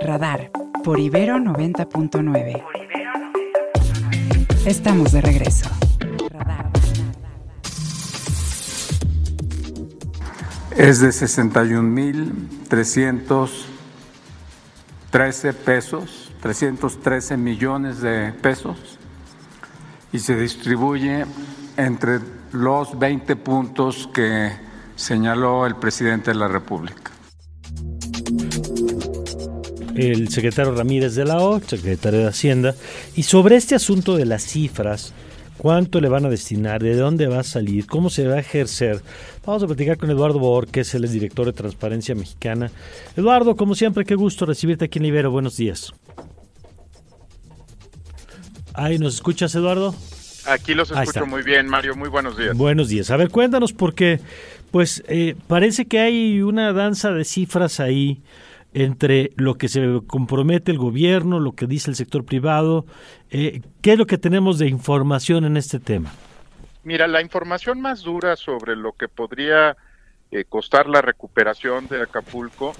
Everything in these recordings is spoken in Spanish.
Radar por Ibero 90.9. Estamos de regreso. Es de 61.313 pesos, 313 millones de pesos, y se distribuye entre los 20 puntos que señaló el presidente de la República el secretario Ramírez de la O, secretario de Hacienda, y sobre este asunto de las cifras, cuánto le van a destinar, de dónde va a salir, cómo se va a ejercer. Vamos a platicar con Eduardo Borges, él es director de Transparencia Mexicana. Eduardo, como siempre, qué gusto recibirte aquí en Ibero. Buenos días. Ahí, ¿nos escuchas, Eduardo? Aquí los escucho muy bien, Mario. Muy buenos días. Buenos días. A ver, cuéntanos porque, pues, eh, parece que hay una danza de cifras ahí entre lo que se compromete el gobierno, lo que dice el sector privado. Eh, ¿Qué es lo que tenemos de información en este tema? Mira, la información más dura sobre lo que podría eh, costar la recuperación de Acapulco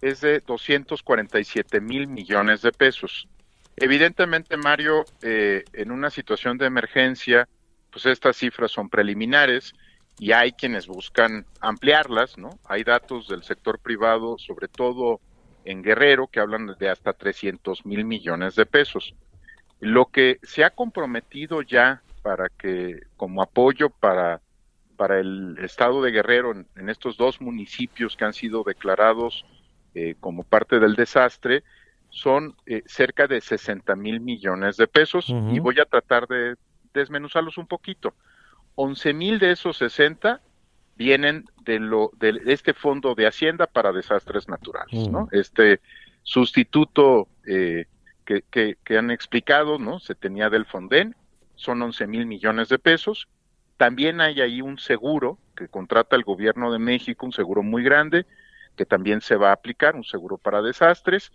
es de 247 mil millones de pesos. Evidentemente, Mario, eh, en una situación de emergencia, pues estas cifras son preliminares y hay quienes buscan ampliarlas, ¿no? Hay datos del sector privado, sobre todo en Guerrero, que hablan de hasta 300 mil millones de pesos. Lo que se ha comprometido ya para que, como apoyo para, para el estado de Guerrero en, estos dos municipios que han sido declarados eh, como parte del desastre, son eh, cerca de 60 mil millones de pesos y voy a tratar de desmenuzarlos un poquito. 11 mil de esos 60 vienen de lo de este fondo de hacienda para desastres naturales, ¿no? Este sustituto eh, que, que, han explicado, ¿no? Se tenía del Fonden, son 11 mil millones de pesos. También hay ahí un seguro que contrata el gobierno de México, un seguro muy grande, que también se va a aplicar, un seguro para desastres,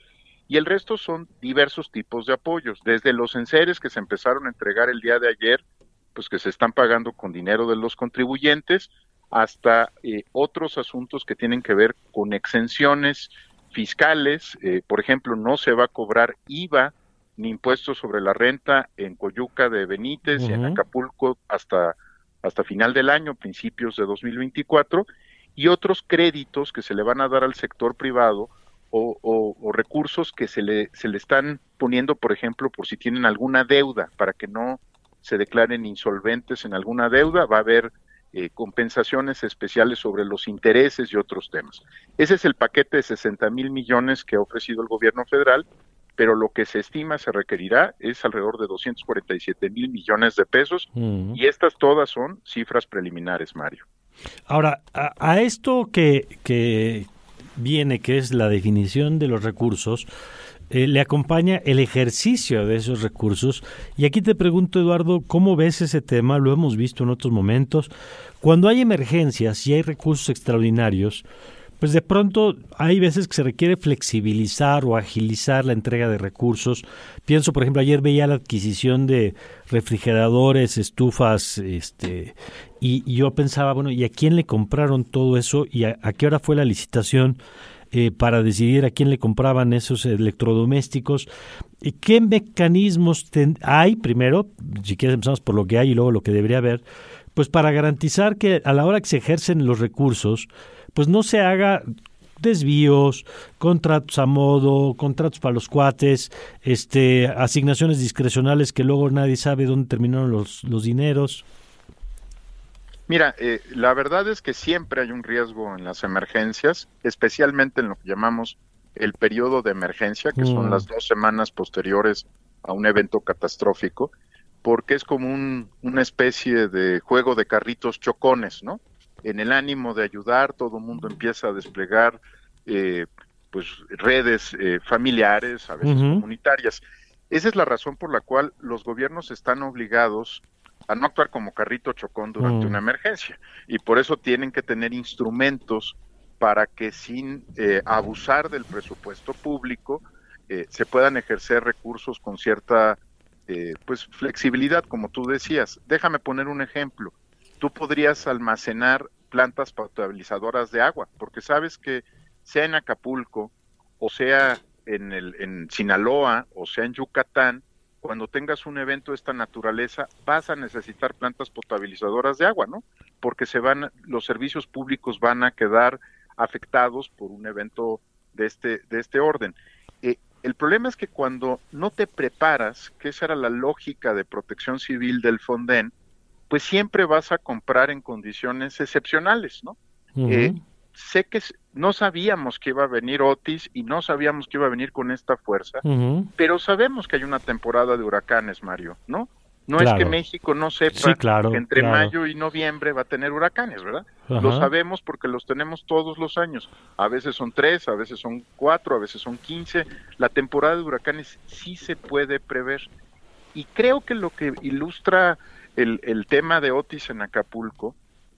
y el resto son diversos tipos de apoyos, desde los enseres que se empezaron a entregar el día de ayer, pues que se están pagando con dinero de los contribuyentes, hasta eh, otros asuntos que tienen que ver con exenciones fiscales. Eh, por ejemplo, no se va a cobrar IVA ni impuestos sobre la renta en Coyuca de Benítez y en Acapulco hasta, hasta final del año, principios de 2024, y otros créditos que se le van a dar al sector privado o, o, recursos que se le, se le están poniendo, por ejemplo, por si tienen alguna deuda, para que no se declaren insolventes en alguna deuda, va a haber eh, compensaciones especiales sobre los intereses y otros temas. Ese es el paquete de 60 mil millones que ha ofrecido el gobierno federal, pero lo que se estima se requerirá es alrededor de 247 mil millones de pesos y estas todas son cifras preliminares, Mario. Ahora, a, esto que, que viene, que es la definición de los recursos, eh, le acompaña el ejercicio de esos recursos. Y aquí te pregunto, Eduardo, ¿cómo ves ese tema? Lo hemos visto en otros momentos. Cuando hay emergencias y hay recursos extraordinarios, pues de pronto hay veces que se requiere flexibilizar o agilizar la entrega de recursos. Pienso, por ejemplo, ayer veía la adquisición de refrigeradores, estufas, este, y, yo pensaba, bueno, ¿y a quién le compraron todo eso? ¿Y a qué hora fue la licitación? Eh, para decidir a quién le compraban esos electrodomésticos. ¿Qué mecanismos hay, primero, si quieres empezamos por lo que hay y luego lo que debería haber, pues para garantizar que a la hora que se ejercen los recursos, pues no se haga desvíos, contratos a modo, contratos para los cuates, este, asignaciones discrecionales que luego nadie sabe dónde terminaron los, los dineros. Mira, eh, la verdad es que siempre hay un riesgo en las emergencias, especialmente en lo que llamamos el periodo de emergencia, que son mm. las dos semanas posteriores a un evento catastrófico, porque es como un, una especie de juego de carritos chocones, ¿no? En el ánimo de ayudar, todo el mundo empieza a desplegar eh, pues redes eh, familiares, a veces comunitarias. Esa es la razón por la cual los gobiernos están obligados a no actuar como carrito chocón durante mm. una emergencia. Y por eso tienen que tener instrumentos para que sin eh, abusar del presupuesto público eh, se puedan ejercer recursos con cierta eh, pues flexibilidad, como tú decías. Déjame poner un ejemplo. Tú podrías almacenar plantas potabilizadoras de agua, porque sabes que sea en Acapulco o sea en, el, en Sinaloa o sea en Yucatán, cuando tengas un evento de esta naturaleza, vas a necesitar plantas potabilizadoras de agua, ¿no? Porque se van, los servicios públicos van a quedar afectados por un evento de este, de este orden. Eh, el problema es que cuando no te preparas, que esa era la lógica de protección civil del Fonden, pues siempre vas a comprar en condiciones excepcionales, ¿no? Eh, sé que no sabíamos que iba a venir Otis y no sabíamos que iba a venir con esta fuerza, pero sabemos que hay una temporada de huracanes, Mario, ¿no? No es que México no sepa que entre mayo y noviembre va a tener huracanes, ¿verdad? Lo sabemos porque los tenemos todos los años. A veces son tres, a veces son cuatro, a veces son quince. La temporada de huracanes sí se puede prever. Y creo que lo que ilustra el, el tema de Otis en Acapulco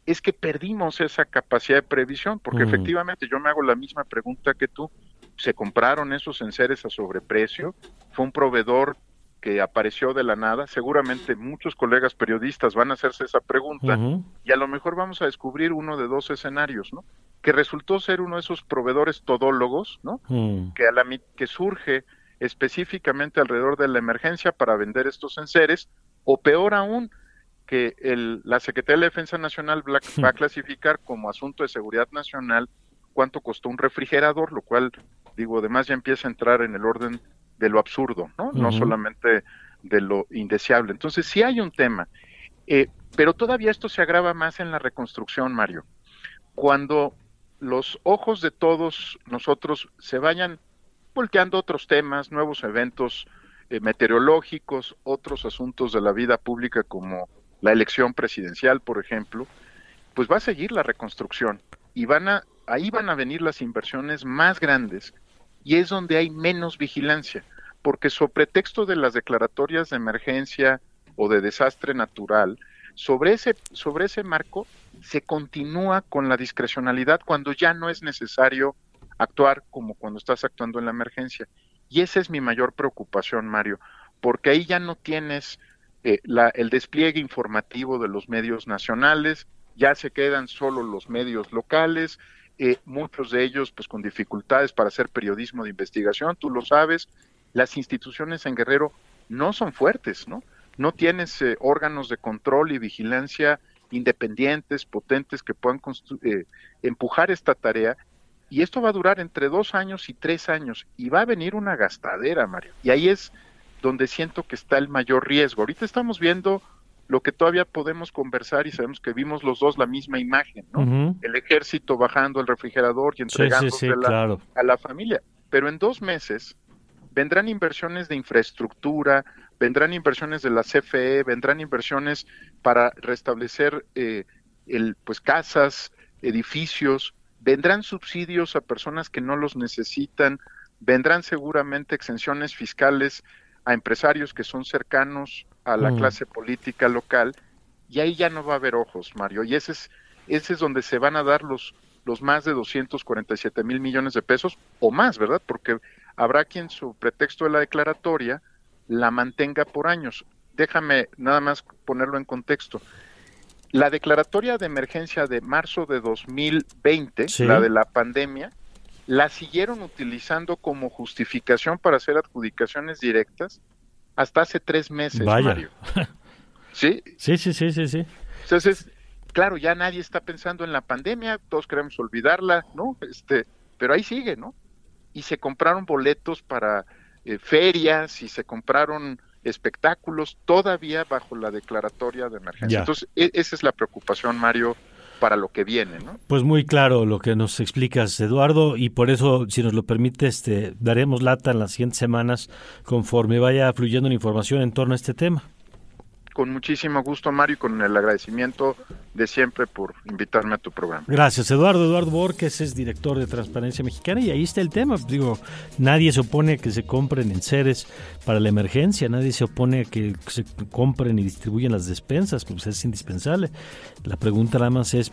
es que perdimos esa capacidad de previsión, porque mm. efectivamente yo me hago la misma pregunta que tú. Se compraron esos enseres a sobreprecio, fue un proveedor que apareció de la nada, seguramente muchos colegas periodistas van a hacerse esa pregunta y a lo mejor vamos a descubrir uno de dos escenarios, ¿no? Que resultó ser uno de esos proveedores todólogos, ¿no? Mm. Que a la que surge específicamente alrededor de la emergencia para vender estos enseres o peor aún, que el, la Secretaría de Defensa Nacional va a clasificar como asunto de seguridad nacional cuánto costó un refrigerador, lo cual, digo, además ya empieza a entrar en el orden de lo absurdo, ¿no? No solamente de lo indeseable. Entonces, sí hay un tema, eh, pero todavía esto se agrava más en la reconstrucción, Mario. Cuando los ojos de todos nosotros se vayan volteando otros temas, nuevos eventos eh, meteorológicos, otros asuntos de la vida pública como la elección presidencial, por ejemplo, pues va a seguir la reconstrucción y van a ahí van a venir las inversiones más grandes y es donde hay menos vigilancia, porque sobre pretexto de las declaratorias de emergencia o de desastre natural, sobre ese sobre ese marco se continúa con la discrecionalidad cuando ya no es necesario actuar como cuando estás actuando en la emergencia. Y esa es mi mayor preocupación, Mario, porque ahí ya no tienes eh, el despliegue informativo de los medios nacionales, ya se quedan solo los medios locales, eh, muchos de ellos pues con dificultades para hacer periodismo de investigación, tú lo sabes, las instituciones en Guerrero no son fuertes, ¿no? No tienes eh, órganos de control y vigilancia independientes, potentes, que puedan empujar esta tarea. Y esto va a durar entre dos años y tres años. Y va a venir una gastadera, Mario. Y ahí es donde siento que está el mayor riesgo. Ahorita estamos viendo lo que todavía podemos conversar y sabemos que vimos los dos la misma imagen, ¿no? El ejército bajando el refrigerador y entregándose a la familia. Pero en dos meses vendrán inversiones de infraestructura, vendrán inversiones de la CFE, vendrán inversiones para restablecer eh, el, pues casas, edificios, vendrán subsidios a personas que no los necesitan, vendrán seguramente exenciones fiscales a empresarios que son cercanos a la mm. clase política local y ahí ya no va a haber ojos, Mario, y ese es ese es donde se van a dar los los más de 247 mil millones de pesos o más, ¿verdad? Porque habrá quien su pretexto de la declaratoria la mantenga por años. Déjame nada más ponerlo en contexto. La declaratoria de emergencia de marzo de 2020, la de la pandemia, la siguieron utilizando como justificación para hacer adjudicaciones directas hasta hace tres meses, Mario. ¿Sí? Sí, sí, sí, sí, sí. Entonces, claro, ya nadie está pensando en la pandemia, todos queremos olvidarla, ¿no? Este, pero ahí sigue, ¿no? Y se compraron boletos para eh, ferias y se compraron espectáculos todavía bajo la declaratoria de emergencia. Entonces, e, esa es la preocupación, Mario, para lo que viene, ¿no? Pues muy claro lo que nos explicas, Eduardo, y por eso, si nos lo permite, este, daremos lata en las siguientes semanas conforme vaya fluyendo la información en torno a este tema con muchísimo gusto, Mario, y con el agradecimiento de siempre por invitarme a tu programa. Gracias, Eduardo. Eduardo Borges es director de Transparencia Mexicana y ahí está el tema. Digo, nadie se opone a que se compren enseres para la emergencia, nadie se opone a que se compren y distribuyan las despensas, pues es indispensable. La pregunta nada más es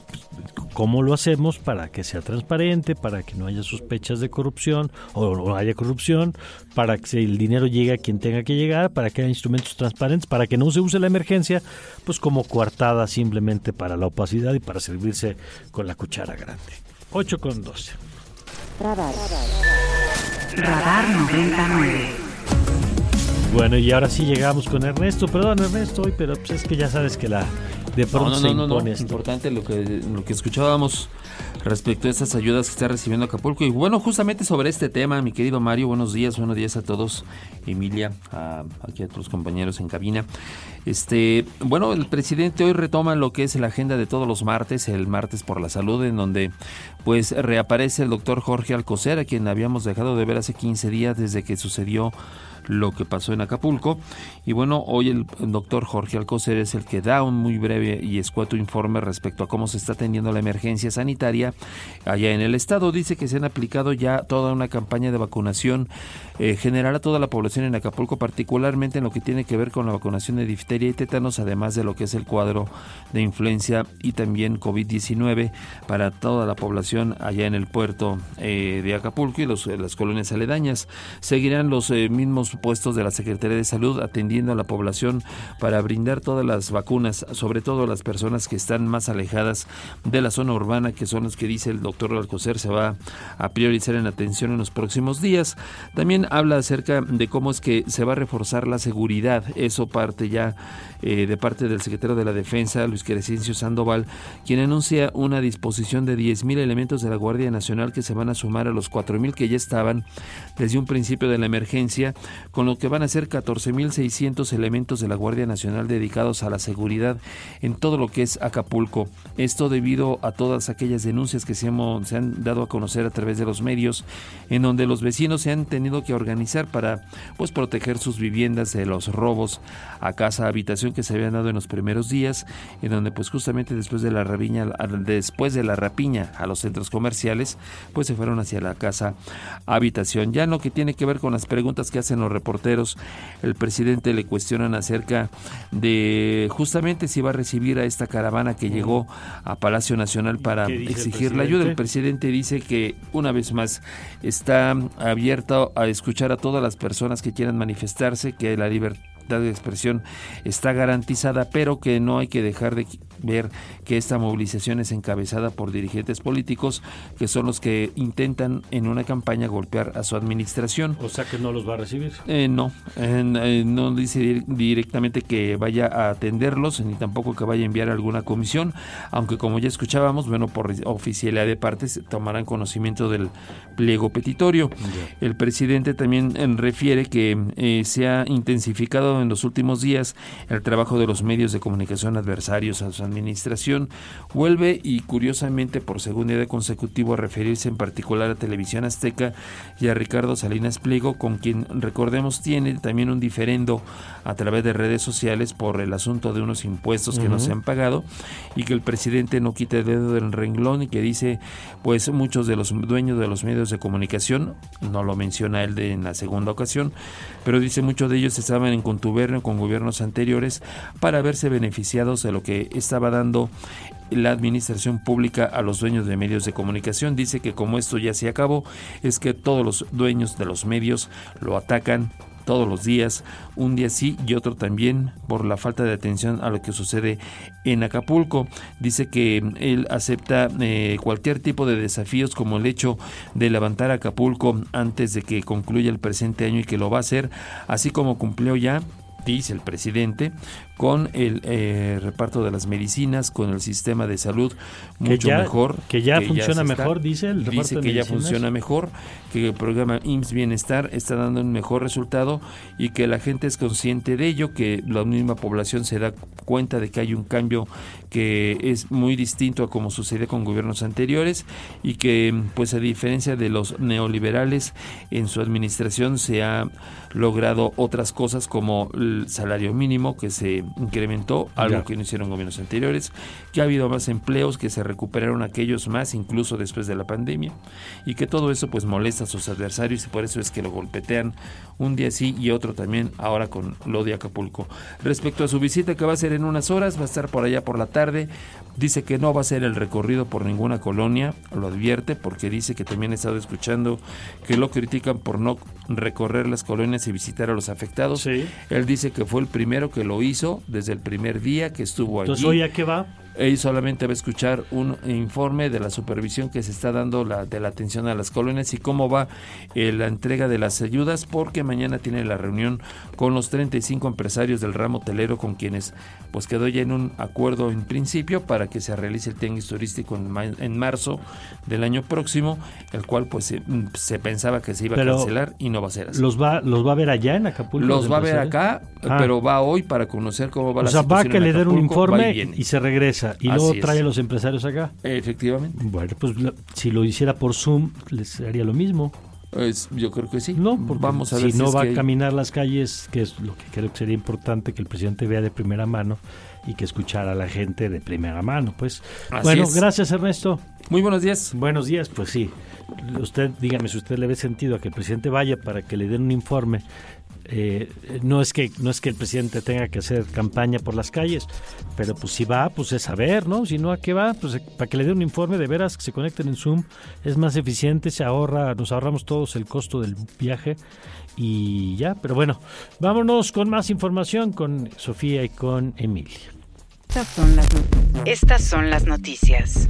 cómo lo hacemos para que sea transparente, para que no haya sospechas de corrupción o haya corrupción, para que el dinero llegue a quien tenga que llegar, para que haya instrumentos transparentes, para que no se use la emergencia, pues como coartada simplemente para la opacidad y para servirse con la cuchara grande. 8 con 12. Radar 99. Bueno, y ahora sí llegamos con Ernesto. Perdón, Ernesto, hoy, pero pues es que ya sabes que la de pronto no, no, se no, impone esto. Importante lo que, lo que escuchábamos respecto a estas ayudas que está recibiendo Acapulco. Y bueno, justamente sobre este tema, mi querido Mario, buenos días, buenos días a todos. Emilia, a, aquí a tus compañeros en cabina. Este, bueno, el presidente hoy retoma lo que es la agenda de todos los martes, el martes por la salud, en donde pues reaparece el doctor Jorge Alcocer, a quien habíamos dejado de ver hace 15 días desde que sucedió lo que pasó en Acapulco. Y bueno, hoy el doctor Jorge Alcocer es el que da un muy breve y escueto informe respecto a cómo se está atendiendo la emergencia sanitaria allá en el estado. Dice que se han aplicado ya toda una campaña de vacunación eh, general a toda la población en Acapulco, particularmente en lo que tiene que ver con la vacunación de difteria y tétanos, además de lo que es el cuadro de influencia y también COVID-19 para toda la población allá en el puerto eh, de Acapulco y los, las colonias aledañas. Seguirán los eh, mismos puestos de la Secretaría de Salud atendiendo a la población para brindar todas las vacunas, sobre todo a las personas que están más alejadas de la zona urbana, que son los que dice el doctor Alcocer se va a priorizar en atención en los próximos días. También habla acerca de cómo es que se va a reforzar la seguridad. Eso parte ya eh, de parte del secretario de la Defensa, Luis Crescencio Sandoval, quien anuncia una disposición de 10.000 elementos de la Guardia Nacional que se van a sumar a los 4.000 que ya estaban desde un principio de la emergencia, con lo que van a ser 14.600 elementos de la Guardia Nacional dedicados a la seguridad en todo lo que es Acapulco. Esto debido a todas aquellas denuncias que se, han dado a conocer a través de los medios, en donde los vecinos se han tenido que organizar para pues proteger sus viviendas de los robos a casa, habitación que se habían dado en los primeros días, en donde pues justamente después de la rapiña, después de la rapiña a los centros comerciales, pues se fueron hacia la casa habitación. Ya en lo que tiene que ver con las preguntas que hacen los reporteros, el presidente le cuestionan acerca de justamente si va a recibir a esta caravana que llegó a Palacio Nacional para ¿Qué dice el exigir la ayuda. El presidente dice que una vez más está abierto a escuchar a todas las personas que quieran manifestarse, que la libertad de expresión está garantizada, pero que no hay que dejar de ver que esta movilización es encabezada por dirigentes políticos que son los que intentan en una campaña golpear a su administración. O sea que no los va a recibir. Eh, no, eh, no dice dir- directamente que vaya a atenderlos, ni tampoco que vaya a enviar alguna comisión, aunque como ya escuchábamos, bueno, por oficialidad de partes tomarán conocimiento del pliego petitorio. El presidente también eh, refiere que eh, se ha intensificado en los últimos días el trabajo de los medios de comunicación adversarios a su administración. Vuelve y curiosamente por segundo día consecutivo a referirse en particular a Televisión Azteca y a Ricardo Salinas Pliego, con quien recordemos tiene también un diferendo a través de redes sociales por el asunto de unos impuestos que no se han pagado y que el presidente no quita el dedo del renglón y que dice pues muchos de los dueños de los medios de comunicación, no lo menciona él de, en la segunda ocasión, pero dice muchos de ellos estaban en contubernio con gobiernos anteriores para verse beneficiados de lo que estaba dando la administración pública a los dueños de medios de comunicación. Dice que como esto ya se acabó, es que todos los dueños de los medios lo atacan todos los días, un día sí y otro también, por la falta de atención a lo que sucede en Acapulco. Dice que él acepta eh, cualquier tipo de desafíos como el hecho de levantar Acapulco antes de que concluya el presente año y que lo va a hacer, así como cumplió ya dice el presidente, con el eh, reparto de las medicinas, con el sistema de salud Que mucho ya- mejor. que ya funciona mejor, dice el reparto Dice de que ya funciona mejor, que el programa IMSS Bienestar está dando un mejor resultado y que la gente es consciente de ello, que la misma población se da cuenta de que hay un cambio que es muy distinto a como sucede con gobiernos anteriores y que pues a diferencia de los neoliberales en su administración se ha logrado otras cosas como el salario mínimo que se incrementó, algo Ya. que no hicieron gobiernos anteriores, que ha habido más empleos, que se recuperaron aquellos más incluso después de la pandemia y que todo eso pues molesta a sus adversarios y por eso es que lo golpetean un día sí y otro también ahora con lo de Acapulco. Respecto a su visita que va a ser en unas horas, va a estar por allá por la tarde, dice que no va a ser el recorrido por ninguna colonia, lo advierte porque dice que también he estado escuchando que lo critican por no recorrer las colonias y visitar a los afectados. Sí. Él dice que fue el primero que lo hizo desde el primer día que estuvo allí. Entonces, ¿hoy a qué va? Y solamente va a escuchar un informe de la supervisión que se está dando la, de la atención a las colonias y cómo va eh, la entrega de las ayudas, porque mañana tiene la reunión con los 35 empresarios del ramo hotelero con quienes pues quedó ya en un acuerdo en principio para que se realice el tianguis turístico en, en marzo del año próximo, el cual pues se, pensaba que se iba a cancelar y no va a ser así. ¿Los va, los va a ver allá en Acapulco? Los va a ver acá, ah. pero va hoy para conocer cómo va la situación. O sea, va a que le den un informe y, se regresa y luego trae a los empresarios acá. Efectivamente. Bueno, pues si lo hiciera por Zoom, les haría lo mismo. Pues, yo creo que sí. No, vamos a ver si, no va a caminar las calles, que es lo que creo que sería importante que el presidente vea de primera mano y que escuchara a la gente de primera mano. Pues bueno, gracias Ernesto. Muy buenos días. Buenos días, pues sí. Usted, dígame si usted le ve sentido a que el presidente vaya para que le den un informe eh, no es que no es que el presidente tenga que hacer campaña por las calles, pero pues si va, pues es saber, ¿no? Si no, ¿a qué va? Pues para que le dé un informe de veras que se conecten en Zoom, es más eficiente, se ahorra, nos ahorramos todos el costo del viaje y ya, pero bueno, vámonos con más información con Sofía y con Emilia. Estas son las, Estas son las noticias.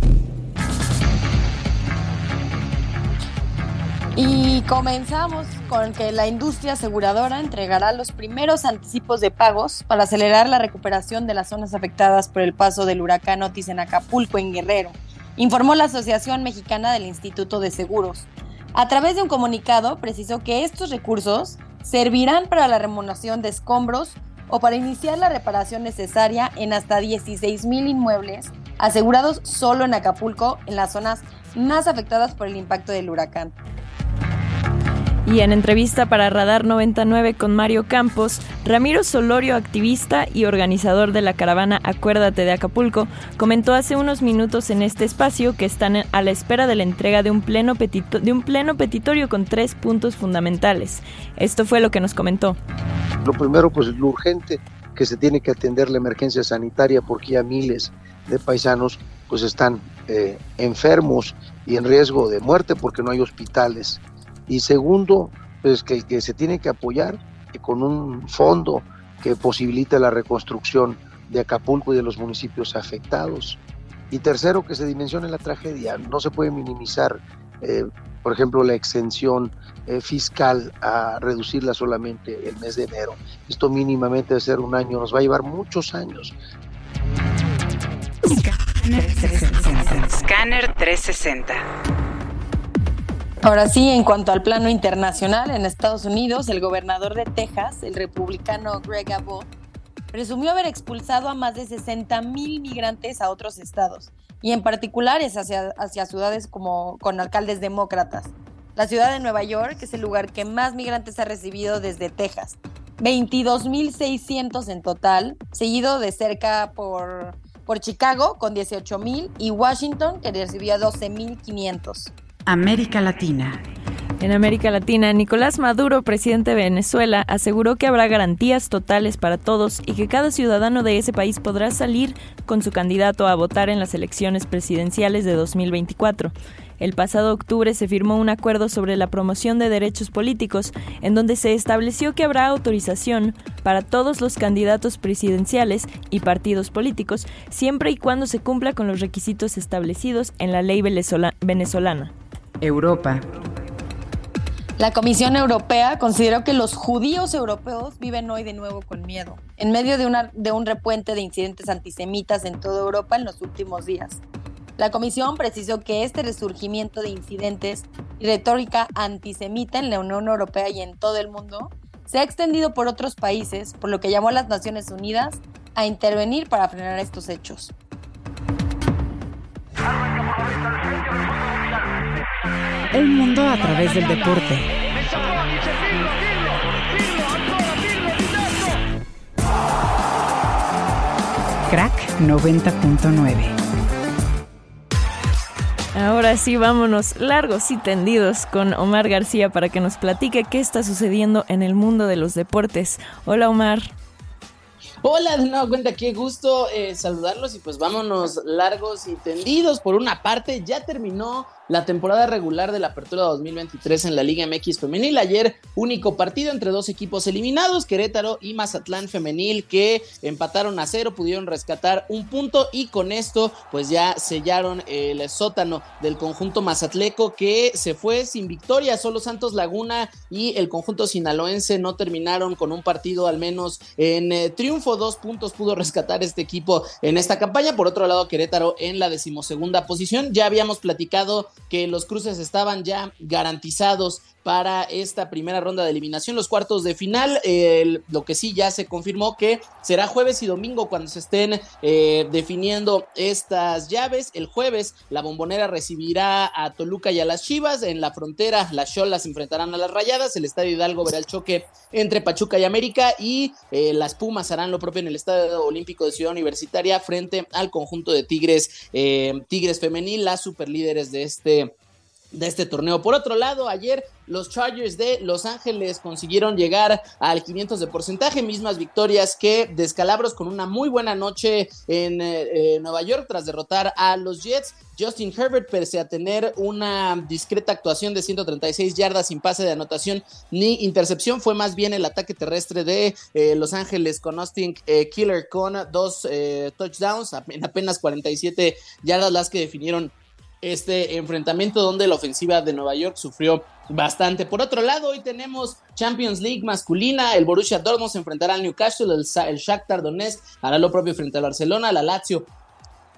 Y comenzamos con que la industria aseguradora entregará los primeros anticipos de pagos para acelerar la recuperación de las zonas afectadas por el paso del huracán Otis en Acapulco, en Guerrero, informó la Asociación Mexicana del Instituto de Seguros. A través de un comunicado, precisó que estos recursos servirán para la remuneración de escombros o para iniciar la reparación necesaria en hasta 16 mil inmuebles asegurados solo en Acapulco, en las zonas más afectadas por el impacto del huracán. Y en entrevista para Radar 99 con Mario Campos, Ramiro Solorio, activista y organizador de la caravana Acuérdate de Acapulco, comentó hace unos minutos en este espacio que están a la espera de la entrega de un pleno, de un pleno petitorio con tres puntos fundamentales. Esto fue lo que nos comentó. Lo primero, pues lo urgente, que se tiene que atender la emergencia sanitaria porque ya miles de paisanos pues están eh, enfermos y en riesgo de muerte porque no hay hospitales y segundo, pues que, que se tiene que apoyar con un fondo que posibilite la reconstrucción de Acapulco y de los municipios afectados. Y tercero, que se dimensione la tragedia. No se puede minimizar, eh, por ejemplo, la exención eh, fiscal a reducirla solamente el mes de enero. Esto mínimamente de ser un año, nos va a llevar muchos años. Scanner 360. Ahora sí, en cuanto al plano internacional, en Estados Unidos, el gobernador de Texas, el republicano Greg Abbott, presumió haber expulsado a más de 60 mil migrantes a otros estados, y en particular hacia, hacia ciudades como con alcaldes demócratas. La ciudad de Nueva York es el lugar que más migrantes ha recibido desde Texas, 22.600 en total, seguido de cerca por, por Chicago con 18.000 y Washington que recibió 12.500. América Latina. En América Latina, Nicolás Maduro, presidente de Venezuela, aseguró que habrá garantías totales para todos y que cada ciudadano de ese país podrá salir con su candidato a votar en las elecciones presidenciales de 2024. El pasado octubre se firmó un acuerdo sobre la promoción de derechos políticos, en donde se estableció que habrá autorización para todos los candidatos presidenciales y partidos políticos, siempre y cuando se cumpla con los requisitos establecidos en la ley venezolana. Europa. La Comisión Europea consideró que los judíos europeos viven hoy de nuevo con miedo, en medio de, una, un repuente de incidentes antisemitas en toda Europa en los últimos días. La Comisión precisó que este resurgimiento de incidentes y retórica antisemita en la Unión Europea y en todo el mundo se ha extendido por otros países, por lo que llamó a las Naciones Unidas a intervenir para frenar estos hechos. El mundo a través del deporte. Crack 90.9. Ahora sí, vámonos largos y tendidos con Omar García para que nos platique qué está sucediendo en el mundo de los deportes. Hola Omar. Hola, de nuevo cuenta, qué gusto eh, saludarlos y pues vámonos largos y tendidos. Por una parte, ya terminó la temporada regular de la Apertura 2023 en la Liga MX Femenil. Ayer, único partido entre dos equipos eliminados, Querétaro y Mazatlán Femenil, que empataron a cero, pudieron rescatar un punto y con esto, pues ya sellaron el sótano del conjunto mazatleco que se fue sin victoria. Solo Santos Laguna y el conjunto sinaloense no terminaron con un partido al menos en eh, triunfo. Dos puntos pudo rescatar este equipo en esta campaña. Por otro lado, Querétaro en la decimosegunda posición. Ya habíamos platicado que los cruces estaban ya garantizados para esta primera ronda de eliminación, los cuartos de final. lo que sí ya se confirmó que será jueves y domingo cuando se estén eh, definiendo estas llaves. El jueves la bombonera recibirá a Toluca y a las Chivas. En la frontera las Cholas enfrentarán a las Rayadas. El Estadio Hidalgo verá el choque entre Pachuca y América y eh, las Pumas harán lo propio en el Estadio Olímpico de Ciudad Universitaria frente al conjunto de Tigres, eh, Tigres femenil, las superlíderes de este de este torneo. Por otro lado, ayer los Chargers de Los Ángeles consiguieron llegar al 500 de porcentaje, mismas victorias que Descalabros con una muy buena noche en eh, Nueva York tras derrotar a los Jets. Justin Herbert, pese a tener una discreta actuación de 136 yardas sin pase de anotación ni intercepción, fue más bien el ataque terrestre de eh, Los Ángeles con Austin eh, Killer con dos touchdowns en apenas 47 yardas las que definieron este enfrentamiento donde la ofensiva de Nueva York sufrió bastante. Por otro lado, hoy tenemos Champions League masculina, el Borussia Dortmund se enfrentará al Newcastle, el, el Shakhtar Donetsk hará lo propio frente al Barcelona, la Lazio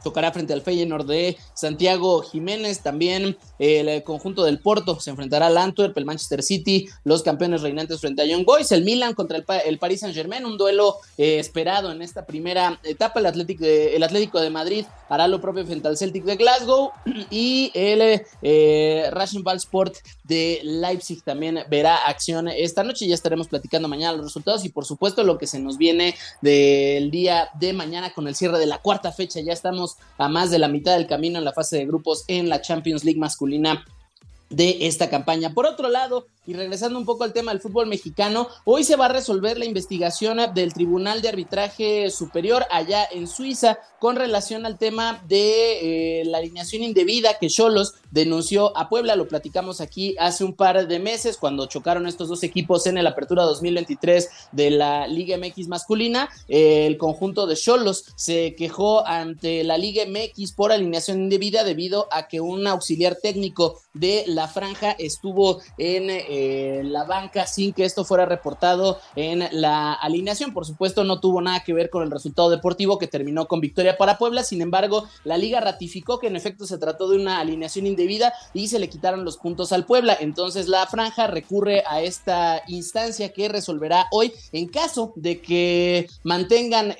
tocará frente al Feyenoord de Santiago Jiménez. También el conjunto del Porto se enfrentará al Antwerp, el Manchester City, los campeones reinantes frente a Young Boys, el Milan contra el, Paris Saint Germain, un duelo eh, esperado en esta primera etapa. El Atlético, de, el Atlético de Madrid hará lo propio frente al Celtic de Glasgow y el eh, Ball Sport de Leipzig también verá acción esta noche. Ya estaremos platicando mañana los resultados y por supuesto lo que se nos viene del día de mañana con el cierre de la cuarta fecha. Ya estamos a más de la mitad del camino en la fase de grupos en la Champions League masculina de esta campaña. Por otro lado, y regresando un poco al tema del fútbol mexicano, hoy se va a resolver la investigación del Tribunal de Arbitraje Superior allá en Suiza con relación al tema de eh, la alineación indebida que Cholos denunció a Puebla. Lo platicamos aquí hace un par de meses cuando chocaron estos dos equipos en el Apertura 2023 de la Liga MX masculina. el conjunto de Cholos se quejó ante la Liga MX por alineación indebida debido a que un auxiliar técnico de la franja estuvo en eh, la banca sin que esto fuera reportado en la alineación. Por supuesto, no tuvo nada que ver con el resultado deportivo que terminó con victoria para Puebla. Sin embargo, la liga ratificó que en efecto se trató de una alineación indebida y se le quitaron los puntos al Puebla. Entonces la franja recurre a esta instancia que resolverá hoy en caso de que mantengan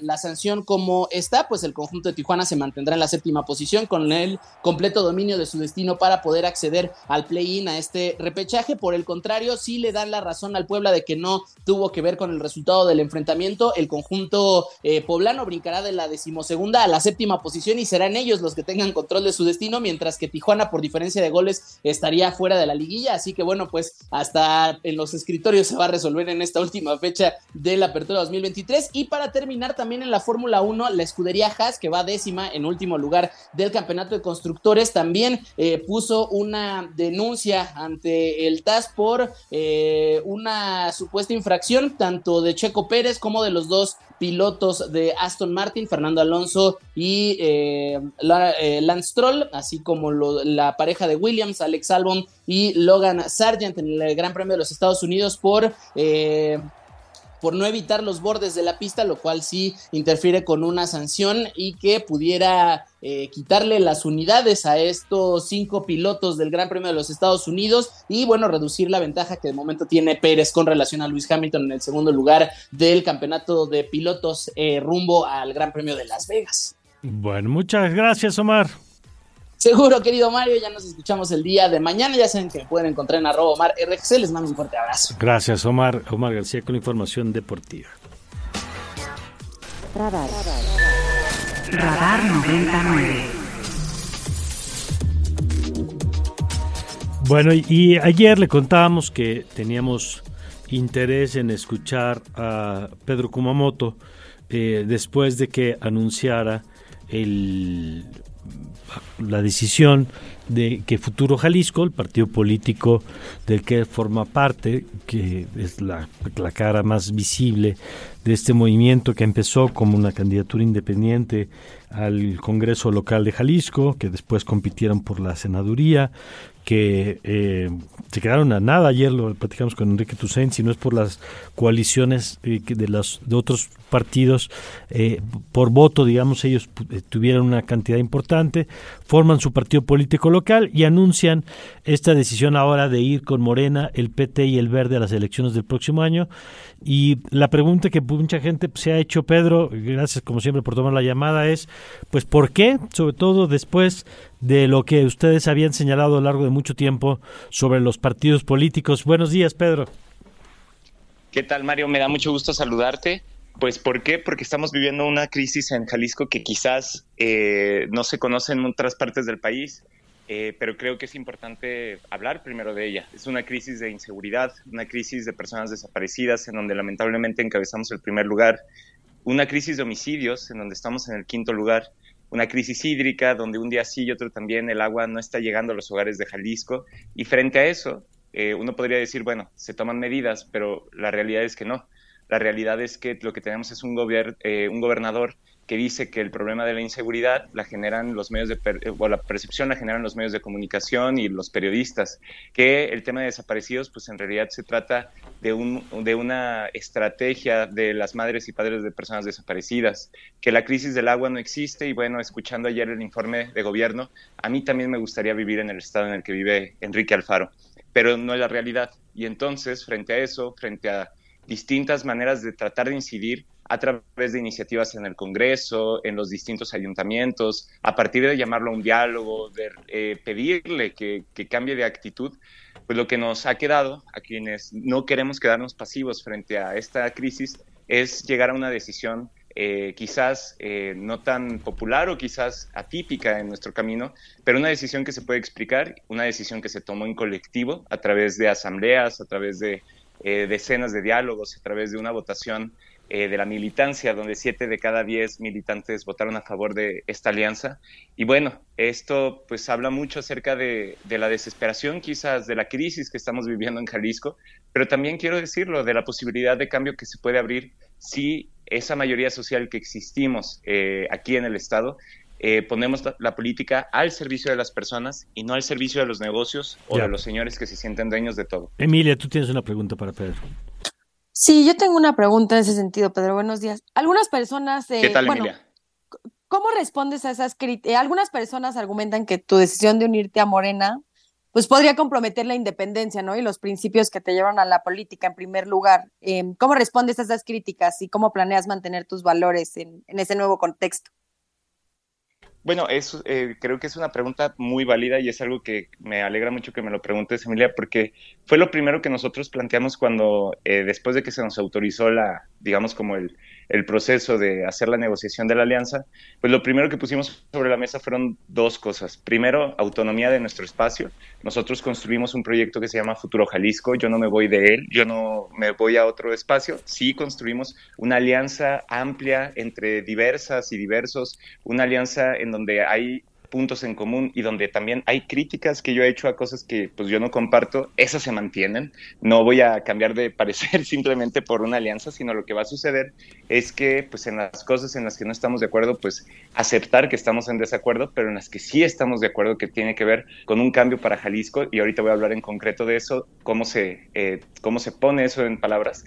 la sanción como está, pues el conjunto de Tijuana se mantendrá en la séptima posición con el completo dominio de su destino para poder acceder al play-in a este repechaje. Por el contrario, sí le dan la razón al Puebla de que no tuvo que ver con el resultado del enfrentamiento. El conjunto eh, poblano brincará de la decimosegunda a la séptima posición y serán ellos los que tengan control de su destino, mientras que Tijuana, por diferencia de goles, estaría fuera de la liguilla. Así que bueno, pues hasta en los escritorios se va a resolver en esta última fecha de la apertura 2023. Y para terminar, también en la Fórmula 1, la escudería Haas, que va décima en último lugar del campeonato de constructores, también eh, puso una denuncia ante el TAS por eh, una supuesta infracción tanto de Checo Pérez como de los dos pilotos de Aston Martin, Fernando Alonso y eh, eh, Lance Stroll, así como la pareja de Williams, Alex Albon y Logan Sargent en el Gran Premio de los Estados Unidos por por no evitar los bordes de la pista, lo cual sí interfiere con una sanción y que pudiera eh, quitarle las unidades a estos cinco pilotos del Gran Premio de los Estados Unidos y bueno, reducir la ventaja que de momento tiene Pérez con relación a Luis Hamilton en el segundo lugar del campeonato de pilotos eh, rumbo al Gran Premio de Las Vegas. Bueno, muchas gracias Omar. Seguro, querido Mario, ya nos escuchamos el día de mañana. Ya saben que me pueden encontrar en arroba Omar RX. Les mando un fuerte abrazo. Gracias, Omar. Omar García con información deportiva. Radar. Radar 99. Bueno, y ayer le contábamos que teníamos interés en escuchar a Pedro Kumamoto eh, después de que anunciara el la decisión de que Futuro Jalisco, el partido político del que forma parte, que es la, la cara más visible de este movimiento que empezó como una candidatura independiente al Congreso local de Jalisco, que después compitieron por la senaduría, que eh, se quedaron a nada. Ayer lo platicamos con Enrique Tucen, si no es por las coaliciones eh, de, los, de otros partidos eh, por voto, digamos, ellos tuvieron una cantidad importante, forman su partido político local y anuncian esta decisión ahora de ir con Morena, el PT y el Verde a las elecciones del próximo año. Y la pregunta que mucha gente se ha hecho, Pedro, gracias como siempre por tomar la llamada, es, pues, ¿por qué? Sobre todo después de lo que ustedes habían señalado a lo largo de mucho tiempo sobre los partidos políticos. Buenos días, Pedro. ¿Qué tal, Mario? Me da mucho gusto saludarte. Pues, ¿por qué? Porque estamos viviendo una crisis en Jalisco que quizás eh, no se conoce en otras partes del país, eh, pero creo que es importante hablar primero de ella. Es una crisis de inseguridad, una crisis de personas desaparecidas, en donde lamentablemente encabezamos el primer lugar, una crisis de homicidios, en donde estamos en el quinto lugar, una crisis hídrica donde un día sí y otro también el agua no está llegando a los hogares de Jalisco. Y frente a eso, eh, uno podría decir, bueno, se toman medidas, pero la realidad es que no. La realidad es que lo que tenemos es un, eh, un gobernador que dice que el problema de la inseguridad la generan los medios de eh, o la percepción la generan los medios de comunicación y los periodistas, que el tema de desaparecidos pues en realidad se trata de un de una estrategia de las madres y padres de personas desaparecidas, que la crisis del agua no existe y bueno, escuchando ayer el informe de gobierno, a mí también me gustaría vivir en el estado en el que vive Enrique Alfaro, pero no es la realidad. Y entonces, frente a eso, frente a distintas maneras de tratar de incidir, a través de iniciativas en el Congreso, en los distintos ayuntamientos, a partir de llamarlo a un diálogo, de eh, pedirle que, cambie de actitud, pues lo que nos ha quedado a quienes no queremos quedarnos pasivos frente a esta crisis es llegar a una decisión eh, quizás eh, no tan popular o quizás atípica en nuestro camino, pero una decisión que se puede explicar, una decisión que se tomó en colectivo a través de asambleas, a través de decenas de diálogos, a través de una votación eh, de la militancia, donde siete de cada diez militantes votaron a favor de esta alianza. Y bueno, esto pues habla mucho acerca de, la desesperación quizás, de la crisis que estamos viviendo en Jalisco, pero también quiero decirlo, de la posibilidad de cambio que se puede abrir si esa mayoría social que existimos eh, aquí en el Estado eh, ponemos la, política al servicio de las personas y no al servicio de los negocios o de los señores que se sienten dueños de todo. Emilia, tú tienes una pregunta para Pedro. Sí, yo tengo una pregunta en ese sentido, Pedro. Buenos días. Algunas personas. ¿Qué tal, Emilia? ¿Cómo respondes a esas críticas? Eh, algunas personas argumentan que tu decisión de unirte a Morena pues podría comprometer la independencia, ¿no? Y los principios que te llevan a la política en primer lugar. Em, ¿Cómo respondes a esas críticas y cómo planeas mantener tus valores en ese nuevo contexto? Bueno, es, eh, creo que es una pregunta muy válida y es algo que me alegra mucho que me lo preguntes, Emilia, porque fue lo primero que nosotros planteamos cuando, eh, después de que se nos autorizó la, digamos, como el, el proceso de hacer la negociación de la alianza, pues lo primero que pusimos sobre la mesa fueron dos cosas. Primero, autonomía de nuestro espacio. Nosotros construimos un proyecto que se llama Futuro Jalisco. Yo no me voy de él, yo no me voy a otro espacio. Sí construimos una alianza amplia entre diversas y diversos, una alianza en donde hay puntos en común y donde también hay críticas que yo he hecho a cosas que pues yo no comparto, esas se mantienen. No voy a cambiar de parecer simplemente por una alianza, sino lo que va a suceder es que pues en las cosas en las que no estamos de acuerdo, pues aceptar que estamos en desacuerdo, pero en las que sí estamos de acuerdo que tiene que ver con un cambio para Jalisco y ahorita voy a hablar en concreto de eso, cómo se, eh, cómo se pone eso en palabras,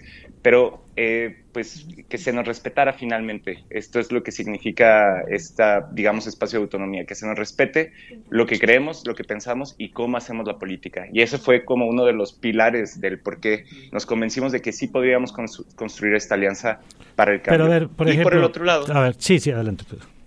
pero eh, pues que se nos respetara finalmente. Esto es lo que significa esta, digamos, espacio de autonomía, que se nos respete lo que creemos, lo que pensamos y cómo hacemos la política. Y ese fue como uno de los pilares del por qué nos convencimos de que sí podríamos construir esta alianza para el cambio. Pero a ver, por y por el otro lado... A ver, sí, sí, adelante, Pedro.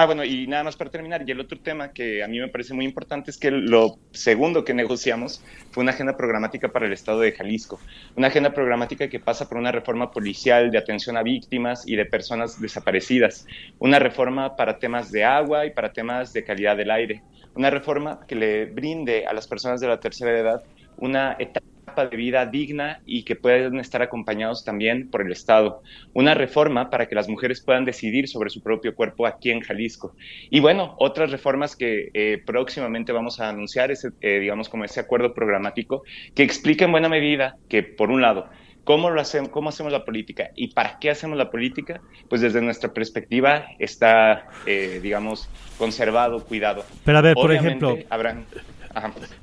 Ah, bueno, y nada más para terminar, y el otro tema que a mí me parece muy importante es que lo segundo que negociamos fue una agenda programática para el Estado de Jalisco, una agenda programática que pasa por una reforma policial de atención a víctimas y de personas desaparecidas, una reforma para temas de agua y para temas de calidad del aire, una reforma que le brinde a las personas de la tercera edad una etapa de vida digna y que puedan estar acompañados también por el Estado. Una reforma para que las mujeres puedan decidir sobre su propio cuerpo aquí en Jalisco. Y bueno, otras reformas que eh, próximamente vamos a anunciar, ese, eh, digamos como ese acuerdo programático, que explica en buena medida que, por un lado, ¿Cómo, lo hacemos, ¿Cómo hacemos la política y para qué hacemos la política? Pues desde nuestra perspectiva está, eh, digamos, conservado, cuidado. Pero a ver, por ejemplo, habrán,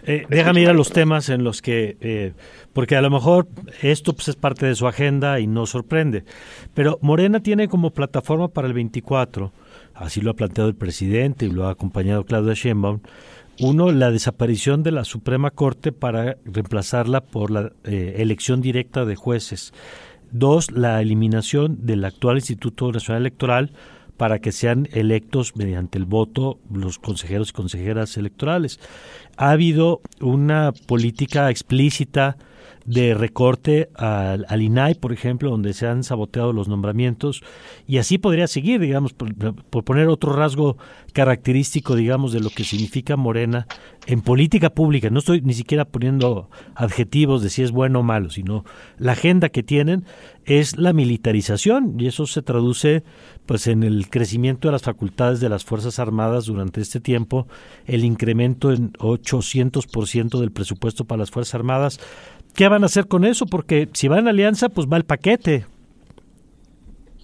eh, déjame ir a los temas en los que, eh, porque a lo mejor esto pues, es parte de su agenda y no sorprende, pero Morena tiene como plataforma para el 24, así lo ha planteado el presidente y lo ha acompañado Claudia Sheinbaum, uno, la desaparición de la Suprema Corte para reemplazarla por la eh, elección directa de jueces. Dos, la eliminación del actual Instituto Nacional Electoral para que sean electos mediante el voto los consejeros y consejeras electorales. Ha habido una política explícita de recorte al, INAI, por ejemplo, donde se han saboteado los nombramientos, y así podría seguir, digamos, por, por, poner otro rasgo característico, digamos, de lo que significa Morena en política pública. No estoy ni siquiera poniendo adjetivos de si es bueno o malo, sino la agenda que tienen es la militarización, y eso se traduce pues en el crecimiento de las facultades de las Fuerzas Armadas durante este tiempo, el incremento en 800% del presupuesto para las Fuerzas Armadas, ¿Qué van a hacer con eso? Porque si va en alianza, pues va el paquete.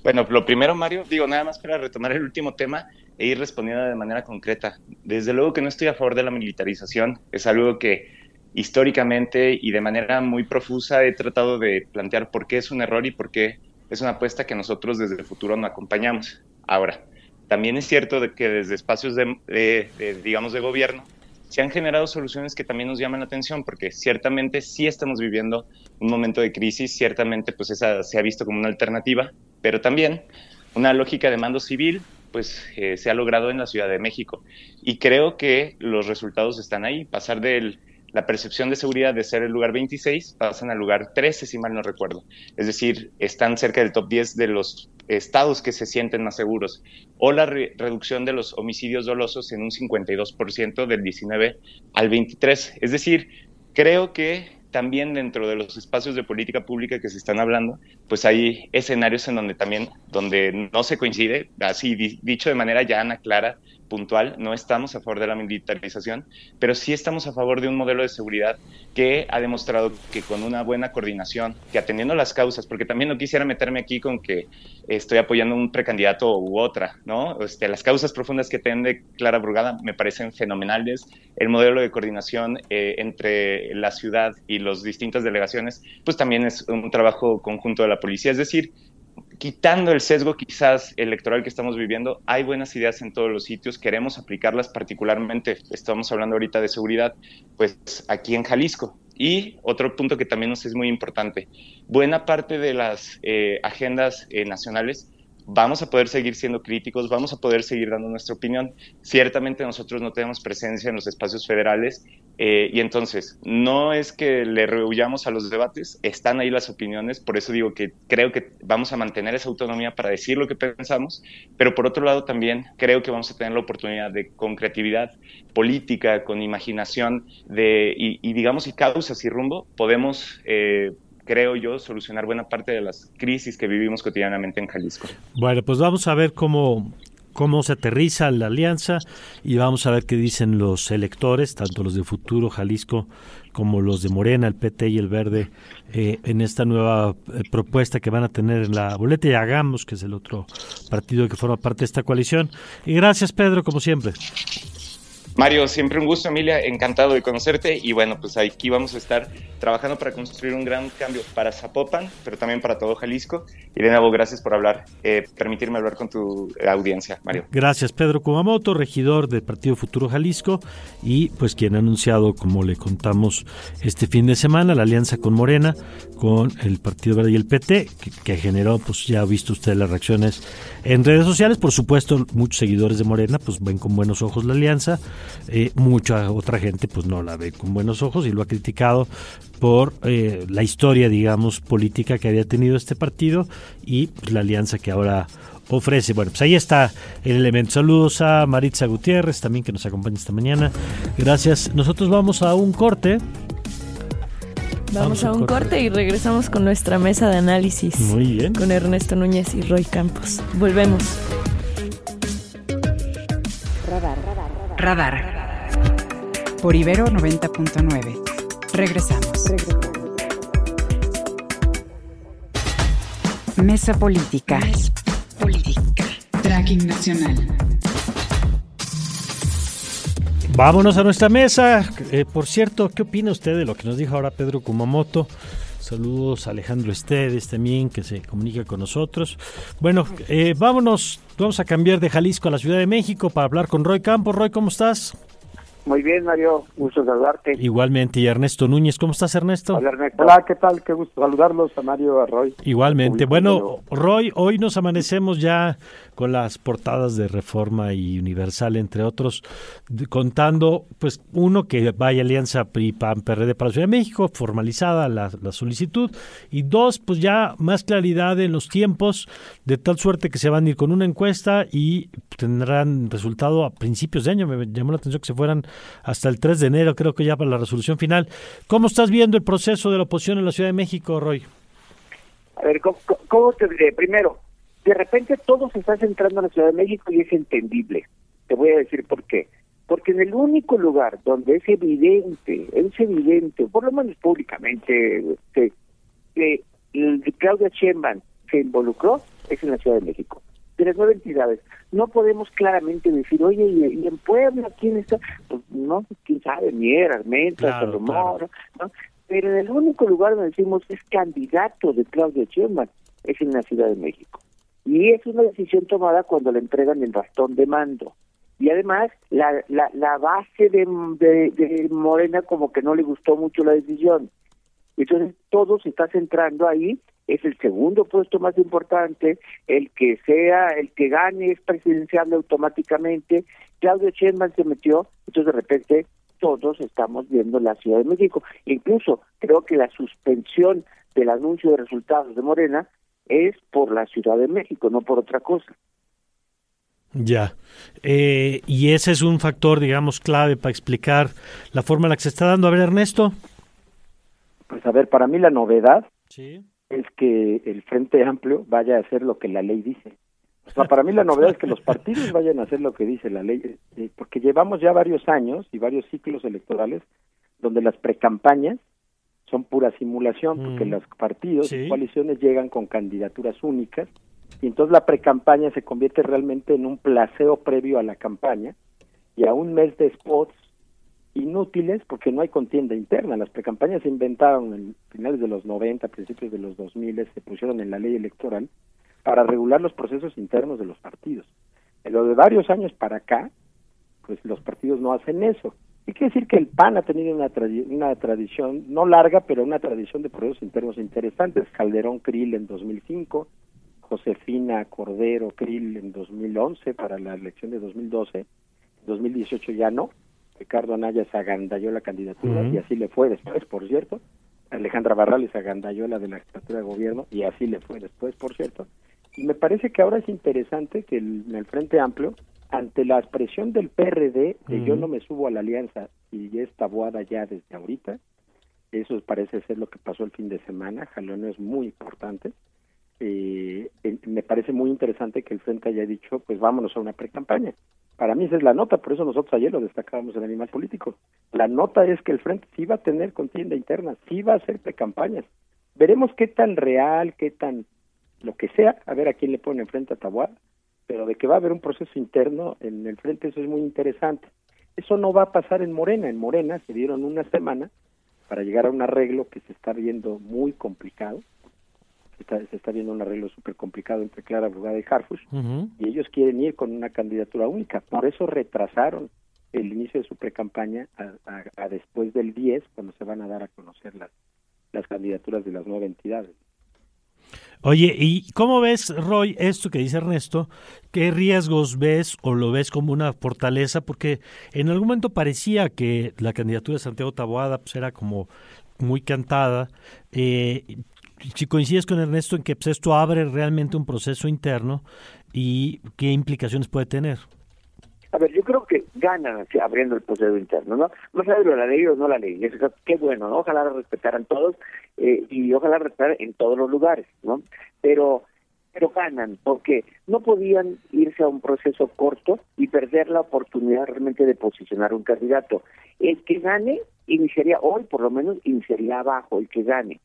Bueno, lo primero, Mario, digo, nada más para retomar el último tema e ir respondiendo de manera concreta. Desde luego que no estoy a favor de la militarización, es algo que históricamente y de manera muy profusa he tratado de plantear por qué es un error y por qué es una apuesta que nosotros desde el futuro no acompañamos. Ahora, también es cierto de que desde espacios de, digamos, de gobierno, se han generado soluciones que también nos llaman la atención, porque ciertamente sí estamos viviendo un momento de crisis, ciertamente pues esa se ha visto como una alternativa, pero también una lógica de mando civil pues eh, se ha logrado en la Ciudad de México. Y creo que los resultados están ahí, pasar de la percepción de seguridad de ser el lugar 26, pasan al lugar 13, si mal no recuerdo. Es decir, están cerca del top 10 de los estados que se sienten más seguros, o la re reducción de los homicidios dolosos en un 52% del 19 al 23. Es decir, creo que también dentro de los espacios de política pública que se están hablando, pues hay escenarios en donde también, donde no se coincide, así dicho de manera llana, clara, puntual, no estamos a favor de la militarización, pero sí estamos a favor de un modelo de seguridad que ha demostrado que con una buena coordinación, que atendiendo las causas, porque también no quisiera meterme aquí con que estoy apoyando un precandidato u otra, ¿no? Este, las causas profundas que tiene Clara Brugada me parecen fenomenales. El modelo de coordinación eh, entre la ciudad y las distintas delegaciones, pues también es un trabajo conjunto de la policía. Es decir, quitando el sesgo quizás electoral que estamos viviendo, hay buenas ideas en todos los sitios, queremos aplicarlas particularmente, estamos hablando ahorita de seguridad, pues aquí en Jalisco. Y otro punto que también nos es muy importante, buena parte de las eh, agendas eh, nacionales vamos a poder seguir siendo críticos, vamos a poder seguir dando nuestra opinión. Ciertamente nosotros no tenemos presencia en los espacios federales eh, y entonces no es que le rehuyamos a los debates, están ahí las opiniones, por eso digo que creo que vamos a mantener esa autonomía para decir lo que pensamos, pero por otro lado también creo que vamos a tener la oportunidad de con creatividad política, con imaginación de, y, y digamos y causas y rumbo, podemos... Eh, creo yo, solucionar buena parte de las crisis que vivimos cotidianamente en Jalisco. Bueno, pues vamos a ver cómo, cómo se aterriza la alianza y vamos a ver qué dicen los electores, tanto los de Futuro Jalisco como los de Morena, el PT y el Verde, eh, en esta nueva eh, propuesta que van a tener en la boleta y hagamos, que es el otro partido que forma parte de esta coalición. Y gracias, Pedro, como siempre. Mario, siempre un gusto, Emilia, encantado de conocerte. Y bueno, pues aquí vamos a estar trabajando para construir un gran cambio para Zapopan, pero también para todo Jalisco. Y de nuevo, gracias por hablar, eh, permitirme hablar con tu audiencia, Mario. Gracias, Pedro Kumamoto, regidor del Partido Futuro Jalisco. Y pues quien ha anunciado, como le contamos este fin de semana, la alianza con Morena, con el Partido Verde y el PT, que, que generó, pues ya ha visto usted las reacciones en redes sociales, por supuesto, muchos seguidores de Morena pues ven con buenos ojos la alianza eh, mucha otra gente pues no la ve con buenos ojos y lo ha criticado por eh, la historia, digamos, política que había tenido este partido y pues, la alianza que ahora ofrece. Bueno, pues ahí está el elemento. Saludos a Maritza Gutiérrez también que nos acompaña esta mañana. Gracias. Nosotros vamos a un corte Vamos, a un corte. y regresamos con nuestra mesa de análisis. Muy bien. Con Ernesto Núñez y Roy Campos. Volvemos. Radar. Radar. Por Ibero 90.9. Regresamos. Mesa Política. Mesa Política. Tracking Nacional. Vámonos a nuestra mesa. Eh, por cierto, ¿qué opina usted de lo que nos dijo ahora Pedro Kumamoto? Saludos a Alejandro Estedes también, que se comunica con nosotros. Bueno, eh, vámonos, vamos a cambiar de Jalisco a la Ciudad de México para hablar con Roy Campos. Roy, ¿cómo estás? Muy bien, Mario, gusto saludarte. Igualmente, y Ernesto Núñez, ¿cómo estás, Ernesto? Hola, Ernesto. Hola, ¿qué tal? Qué gusto saludarlos a Mario, a Roy. Igualmente. Bueno, Roy, hoy nos amanecemos ya las portadas de Reforma y Universal, entre otros, contando, pues, uno, que vaya alianza PRI-PAN-PRD para la Ciudad de México, formalizada la, la solicitud, y dos, pues ya más claridad en los tiempos, de tal suerte que se van a ir con una encuesta y tendrán resultado a principios de año. Me llamó la atención que se fueran hasta el 3 de enero, creo que ya para la resolución final. ¿Cómo estás viendo el proceso de la oposición en la Ciudad de México, Roy? A ver, ¿cómo, te diré? Primero, de repente todo se está centrando en la Ciudad de México y es entendible. Te voy a decir por qué. Porque en el único lugar donde es evidente, es evidente, por lo menos públicamente, que, que Claudia Sheinbaum se involucró, es en la Ciudad de México de las nueve entidades. No podemos claramente decir, oye, ¿y, en Puebla quién está? Pues no, quién sabe, Mier, Armenta, claro, ¿no? Pero en el único lugar donde decimos es candidato de Claudia Sheinbaum es en la Ciudad de México. Y es una decisión tomada cuando le entregan el bastón de mando. Y además, la, la, la base de, de, de Morena como que no le gustó mucho la decisión. Entonces, todo se está centrando ahí es el segundo puesto más importante, el que sea, el que gane es presidencial automáticamente. Claudio Sheinbaum se metió, entonces de repente todos estamos viendo la Ciudad de México. Incluso creo que la suspensión del anuncio de resultados de Morena es por la Ciudad de México, no por otra cosa. Ya. Eh, y ese es un factor, digamos, clave para explicar la forma en la que se está dando. A ver, Ernesto. Pues a ver, para mí la novedad sí es que el Frente Amplio vaya a hacer lo que la ley dice. O sea, para mí la novedad es que los partidos vayan a hacer lo que dice la ley, eh, porque llevamos ya varios años y varios ciclos electorales donde las precampañas son pura simulación, porque mm. los partidos y coaliciones llegan con candidaturas únicas y entonces la precampaña se convierte realmente en un placeo previo a la campaña y a un mes de spots inútiles porque no hay contienda interna. Las precampañas se inventaron en finales de los 90, principios de los 2000, se pusieron en la ley electoral para regular los procesos internos de los partidos. En lo de varios años para acá, pues los partidos no hacen eso. Y quiere decir que el PAN ha tenido una, una tradición, no larga, pero una tradición de procesos internos interesantes. Calderón Krill en 2005, Josefina Cordero Krill en 2011 para la elección de 2012, 2018 ya no. Ricardo Anaya se agandalló la candidatura y así le fue después, por cierto. Alejandra Barrales agandalló la de la jefatura de gobierno y así le fue después, por cierto. Y me parece que ahora es interesante que en el Frente Amplio, ante la expresión del PRD de yo no me subo a la alianza y ya está boada ya desde ahorita, eso parece ser lo que pasó el fin de semana, jalón es muy importante. Eh, me parece muy interesante que el Frente haya dicho, pues vámonos a una pre-campaña. Para mí esa es la nota, por eso nosotros ayer lo destacábamos en Animal Político. La nota es que el Frente sí va a tener contienda interna, sí va a hacer precampañas. Veremos qué tan real, qué tan lo que sea, a ver a quién le pone enfrente a Tabuada, pero de que va a haber un proceso interno en el Frente eso es muy interesante. Eso no va a pasar en Morena. En Morena se dieron una semana para llegar a un arreglo que se está viendo muy complicado se está viendo un arreglo súper complicado entre Clara Brugada y Harfush, y ellos quieren ir con una candidatura única. Por eso retrasaron el inicio de su precampaña a, a, después del 10, cuando se van a dar a conocer las, las candidaturas de las nueve entidades. Oye, ¿y cómo ves, Roy, esto que dice Ernesto? ¿Qué riesgos ves o lo ves como una fortaleza? Porque en algún momento parecía que la candidatura de Santiago Taboada pues, era como muy cantada. Eh, si coincides con Ernesto en que pues, esto abre realmente un proceso interno y qué implicaciones puede tener. A ver, yo creo que ganan abriendo el proceso interno, ¿no? No sabe la ley o no la ley. Qué bueno, ¿no? Ojalá la respetaran todos eh, y ojalá respetaran en todos los lugares, ¿no? Pero pero ganan porque no podían irse a un proceso corto y perder la oportunidad realmente de posicionar un candidato. El que gane iniciaría hoy, por lo menos iniciaría abajo, el que gane.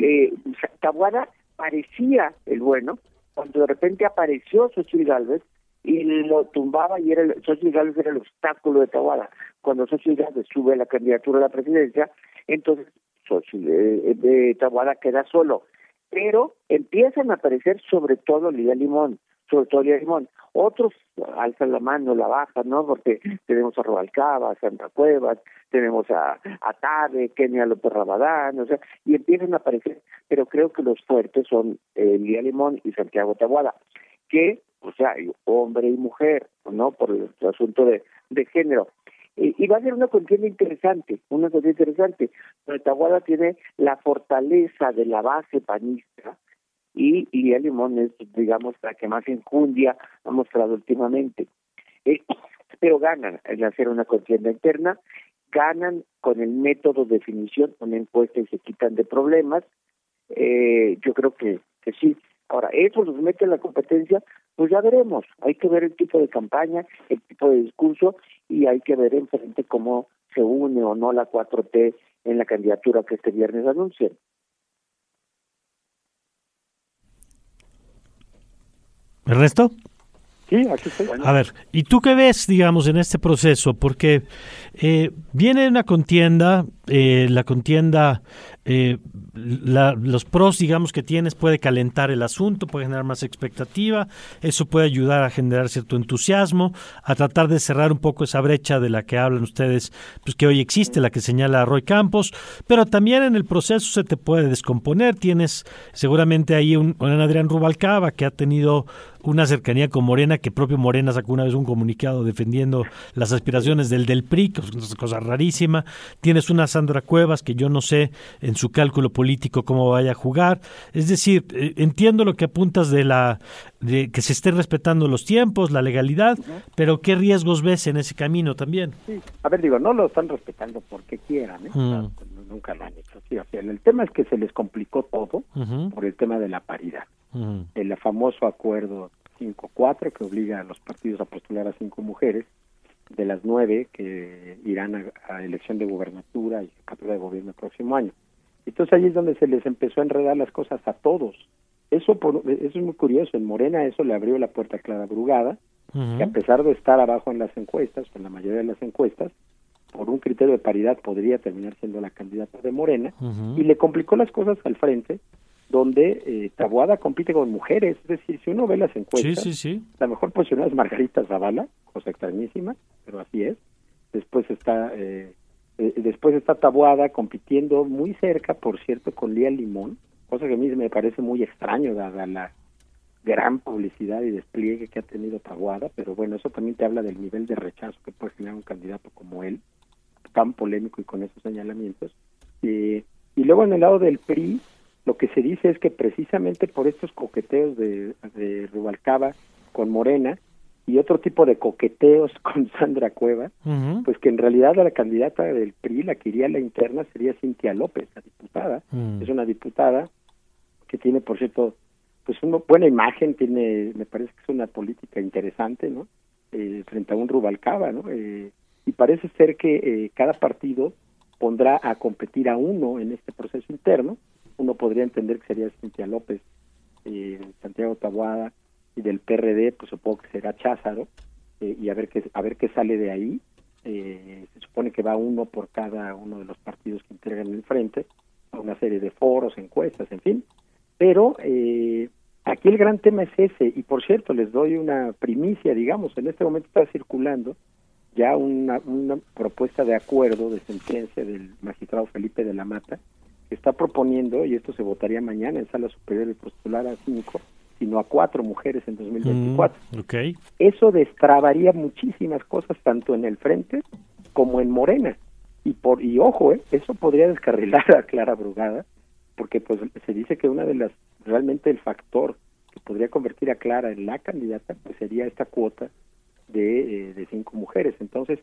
eh, Tabuada parecía el bueno, cuando de repente apareció Xochitl Galvez y lo tumbaba y era el, Xochitl Galvez era el obstáculo de Tabuada. Cuando Xochitl Galvez sube la candidatura a la presidencia, entonces Xochitl eh, de Tabuada queda solo pero empiezan a aparecer sobre todo Lidia Limón, sobre todo Lidia Limón. Otros alzan la mano, la bajan, ¿no? Porque tenemos a Robalcaba, a Sandra Cuevas, tenemos a, a Tabe, Kenia López Rabadán, o sea, y empiezan a aparecer, pero creo que los fuertes son eh, Lidia Limón y Santiago Tabuada, que, o sea, hombre y mujer, ¿no? Por el asunto de, de género y va a ser una contienda interesante, una contienda interesante. Pero Tahuada tiene la fortaleza de la base panista y Lía Limón es, digamos, la que más enjundia ha mostrado últimamente. Eh, pero ganan en hacer una contienda interna, ganan con el método de definición, una encuesta y se quitan de problemas. Eh, yo creo que, que sí. Ahora, eso los mete en la competencia, pues ya veremos. Hay que ver el tipo de campaña, el tipo de discurso y hay que ver enfrente cómo se une o no la 4T en la candidatura que este viernes anuncien. ¿El resto? A ver, ¿y tú qué ves, digamos, en este proceso? Porque eh, viene una contienda, eh, la contienda, eh, los pros, digamos, que tienes puede calentar el asunto, puede generar más expectativa, eso puede ayudar a generar cierto entusiasmo, a tratar de cerrar un poco esa brecha de la que hablan ustedes, pues que hoy existe, la que señala Roy Campos, pero también en el proceso se te puede descomponer, tienes seguramente ahí un, un Adrián Rubalcaba que ha tenido una cercanía con Morena, que propio Morena sacó una vez un comunicado defendiendo las aspiraciones del del PRI, que es una cosa rarísima. Tienes una Sandra Cuevas que yo no sé en su cálculo político cómo vaya a jugar. Es decir, eh, entiendo lo que apuntas de la de que se estén respetando los tiempos, la legalidad, pero ¿qué riesgos ves en ese camino también? Sí. A ver, digo, no lo están respetando porque quieran, ¿eh? Mm. Nunca lo han hecho. Sí, o sea, el tema es que se les complicó todo por el tema de la paridad el famoso acuerdo 5-4 que obliga a los partidos a postular a cinco mujeres de las nueve que irán a, elección de gubernatura y captura de gobierno el próximo año. Entonces ahí es donde se les empezó a enredar las cosas a todos. Eso, por, eso es muy curioso. En Morena eso le abrió la puerta a Clara Brugada, que a pesar de estar abajo en las encuestas, en la mayoría de las encuestas, por un criterio de paridad podría terminar siendo la candidata de Morena, y le complicó las cosas al frente donde eh, Tabuada compite con mujeres. Es decir, si uno ve las encuestas, la mejor posicionada es Margarita Zavala, cosa extrañísima, pero así es. Después está eh, eh, después está Tabuada compitiendo muy cerca, por cierto, con Lía Limón, cosa que a mí me parece muy extraño dada la gran publicidad y despliegue que ha tenido Tabuada, pero bueno, eso también te habla del nivel de rechazo que puede generar un candidato como él, tan polémico y con esos señalamientos. y luego en el lado del PRI, lo que se dice es que precisamente por estos coqueteos de, de Rubalcaba con Morena y otro tipo de coqueteos con Sandra Cueva, pues que en realidad la candidata del PRI, la que iría a la interna, sería Cintia López, la diputada. Es una diputada que tiene, por cierto, pues una buena imagen, tiene, me parece que es una política interesante, ¿no? Eh, frente a un Rubalcaba, ¿no? Eh, y parece ser que eh, cada partido pondrá a competir a uno en este proceso interno uno podría entender que sería Cintia López, eh, Santiago Tabuada y del PRD, pues supongo que será Cházaro, eh, y a ver qué a ver qué sale de ahí. Eh, se supone que va uno por cada uno de los partidos que integran el frente, a una serie de foros, encuestas, en fin. Pero eh, aquí el gran tema es ese, y por cierto, les doy una primicia, digamos, en este momento está circulando ya una, una propuesta de acuerdo de sentencia del magistrado Felipe de la Mata, está proponiendo, y esto se votaría mañana en sala superior de postular a cinco, sino a cuatro mujeres en 2024. Mm, okay. Eso destrabaría muchísimas cosas tanto en el frente como en Morena. Y por y ojo, ¿eh? eso podría descarrilar a Clara Brugada, porque pues se dice que una de las realmente el factor que podría convertir a Clara en la candidata pues sería esta cuota de, de cinco mujeres. Entonces,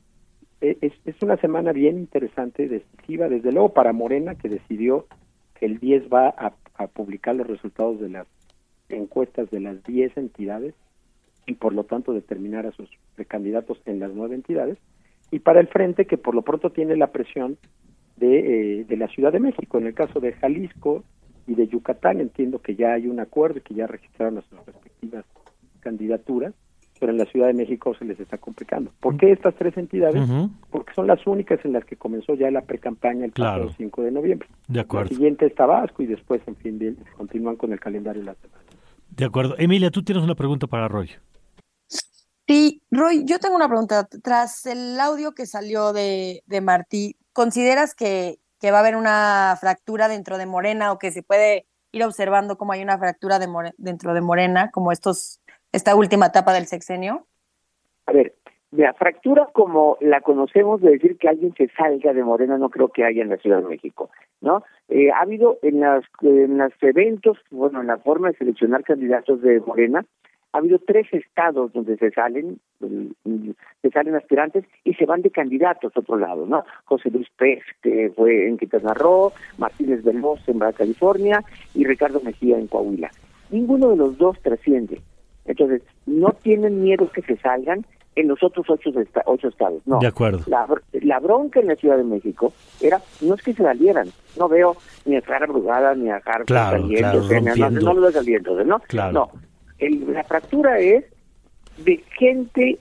es, es una semana bien interesante, decisiva, desde luego para Morena, que decidió que el 10 va a, a publicar los resultados de las encuestas de las 10 entidades y por lo tanto determinar a sus precandidatos en las nueve entidades, y para el frente que por lo pronto tiene la presión de, eh, de la Ciudad de México. En el caso de Jalisco y de Yucatán entiendo que ya hay un acuerdo y que ya registraron las respectivas candidaturas, pero en la Ciudad de México se les está complicando. ¿Por qué estas tres entidades? Porque son las únicas en las que comenzó ya la precampaña el pasado 5 de noviembre. De acuerdo. La siguiente es Tabasco y después, en fin, continúan con el calendario de la semana. De acuerdo. Emilia, tú tienes una pregunta para Roy. Sí, Roy, yo tengo una pregunta. Tras el audio que salió de, de Martí, ¿consideras que, que, va a haber una fractura dentro de Morena o que se puede ir observando cómo hay una fractura de dentro de Morena, como estos esta última etapa del sexenio? A ver, la fractura como la conocemos de decir que alguien se salga de Morena no creo que haya en la Ciudad de México, ¿no? Eh, ha habido en las en los eventos, bueno, en la forma de seleccionar candidatos de Morena, ha habido tres estados donde se salen se salen aspirantes y se van de candidatos a otro lado, ¿no? José Luis Pérez, que fue en Quintana Roo, Martínez Belmos en Baja California y Ricardo Mejía en Coahuila. Ninguno de los dos trasciende. Entonces, no tienen miedo que se salgan en los otros ocho, ocho estados. No. De acuerdo. La, bronca en la Ciudad de México era, no es que se salieran, no veo ni a Clara Brugada ni a Harper saliendo, no, no, lo veo saliendo, ¿no? Claro. No, la fractura es de gente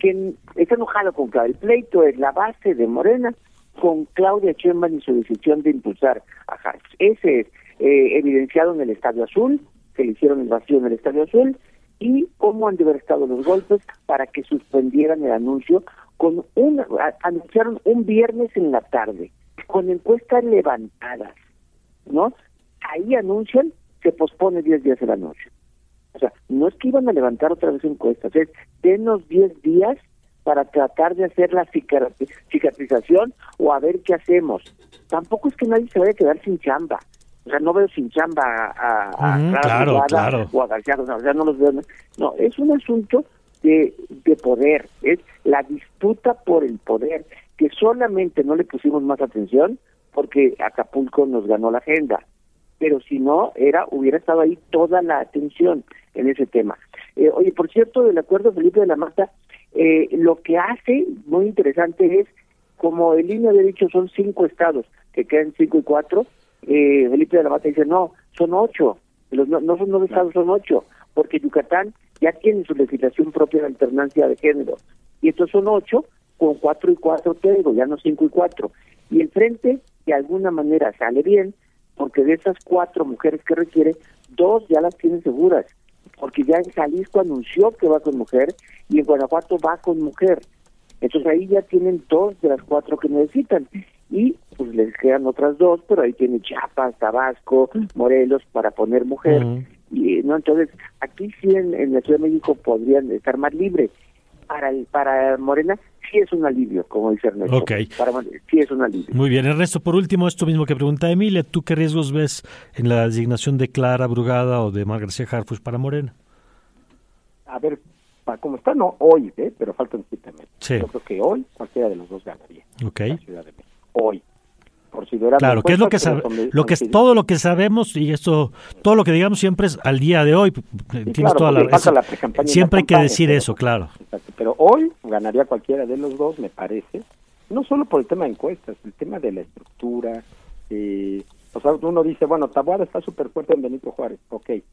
que está enojada con Claudia. El pleito es la base de Morena con Claudia Sheinbaum y su decisión de impulsar a Harris. Ese es eh, evidenciado en el Estadio Azul, que le hicieron el vacío en el Estadio Azul, y cómo han de haber estado los golpes para que suspendieran el anuncio con un anunciaron un viernes en la tarde con encuestas levantadas, ¿no? Ahí anuncian se pospone 10 días el anuncio. O sea, no es que iban a levantar otra vez encuestas, es denos 10 días para tratar de hacer la cicatrización o a ver qué hacemos. Tampoco es que nadie se vaya a quedar sin chamba. O sea, no veo sin chamba a, a, claro, claro. o a García, no, o sea, no los veo. No, es un asunto de, de poder, es la disputa por el poder, que solamente no le pusimos más atención porque Acapulco nos ganó la agenda pero si no, era hubiera estado ahí toda la atención en ese tema. Eh, oye, por cierto, del acuerdo Felipe de la Mata, eh, lo que hace muy interesante es, como el INE había dicho, son cinco estados, que quedan cinco y cuatro, eh, Felipe de la Mata dice, no, son ocho, los, no, no son nueve estados, son ocho, porque Yucatán ya tiene su legislación propia de alternancia de género, y estos son ocho, con cuatro y cuatro tengo, ya no cinco y cuatro. Y el frente, de alguna manera, sale bien, porque de esas cuatro mujeres que requiere, dos ya las tienen seguras, porque ya en Jalisco anunció que va con mujer y en Guanajuato va con mujer. Entonces ahí ya tienen dos de las cuatro que necesitan. Y pues les quedan otras dos, pero ahí tiene Chiapas, Tabasco, Morelos para poner mujer. Y no entonces aquí sí en, en la Ciudad de México podrían estar más libres. Para el, para Morena sí es un alivio, como dice Ernesto. Ok. Para, sí es un alivio. Muy bien, Ernesto, por último, esto mismo que pregunta Emilia, ¿tú qué riesgos ves en la designación de Clara Brugada o de Mar García Harfuch para Morena? A ver, como está, no hoy, ¿eh? pero faltan siete meses. Sí. Yo creo que hoy cualquiera de los dos ganaría. Ok. La Ciudad de México. Hoy. Claro, que es lo que sabe, lo que es todo lo que sabemos y esto, todo lo que digamos siempre es al día de hoy. Tienes claro, toda la, la siempre hay que decir pero- eso, claro. Exacto, Pero hoy ganaría cualquiera de los dos, me parece. No solo por el tema de encuestas, el tema de la estructura. Eh, o sea, uno dice, bueno, Taboada está súper fuerte en Benito Juárez, ok. Eh,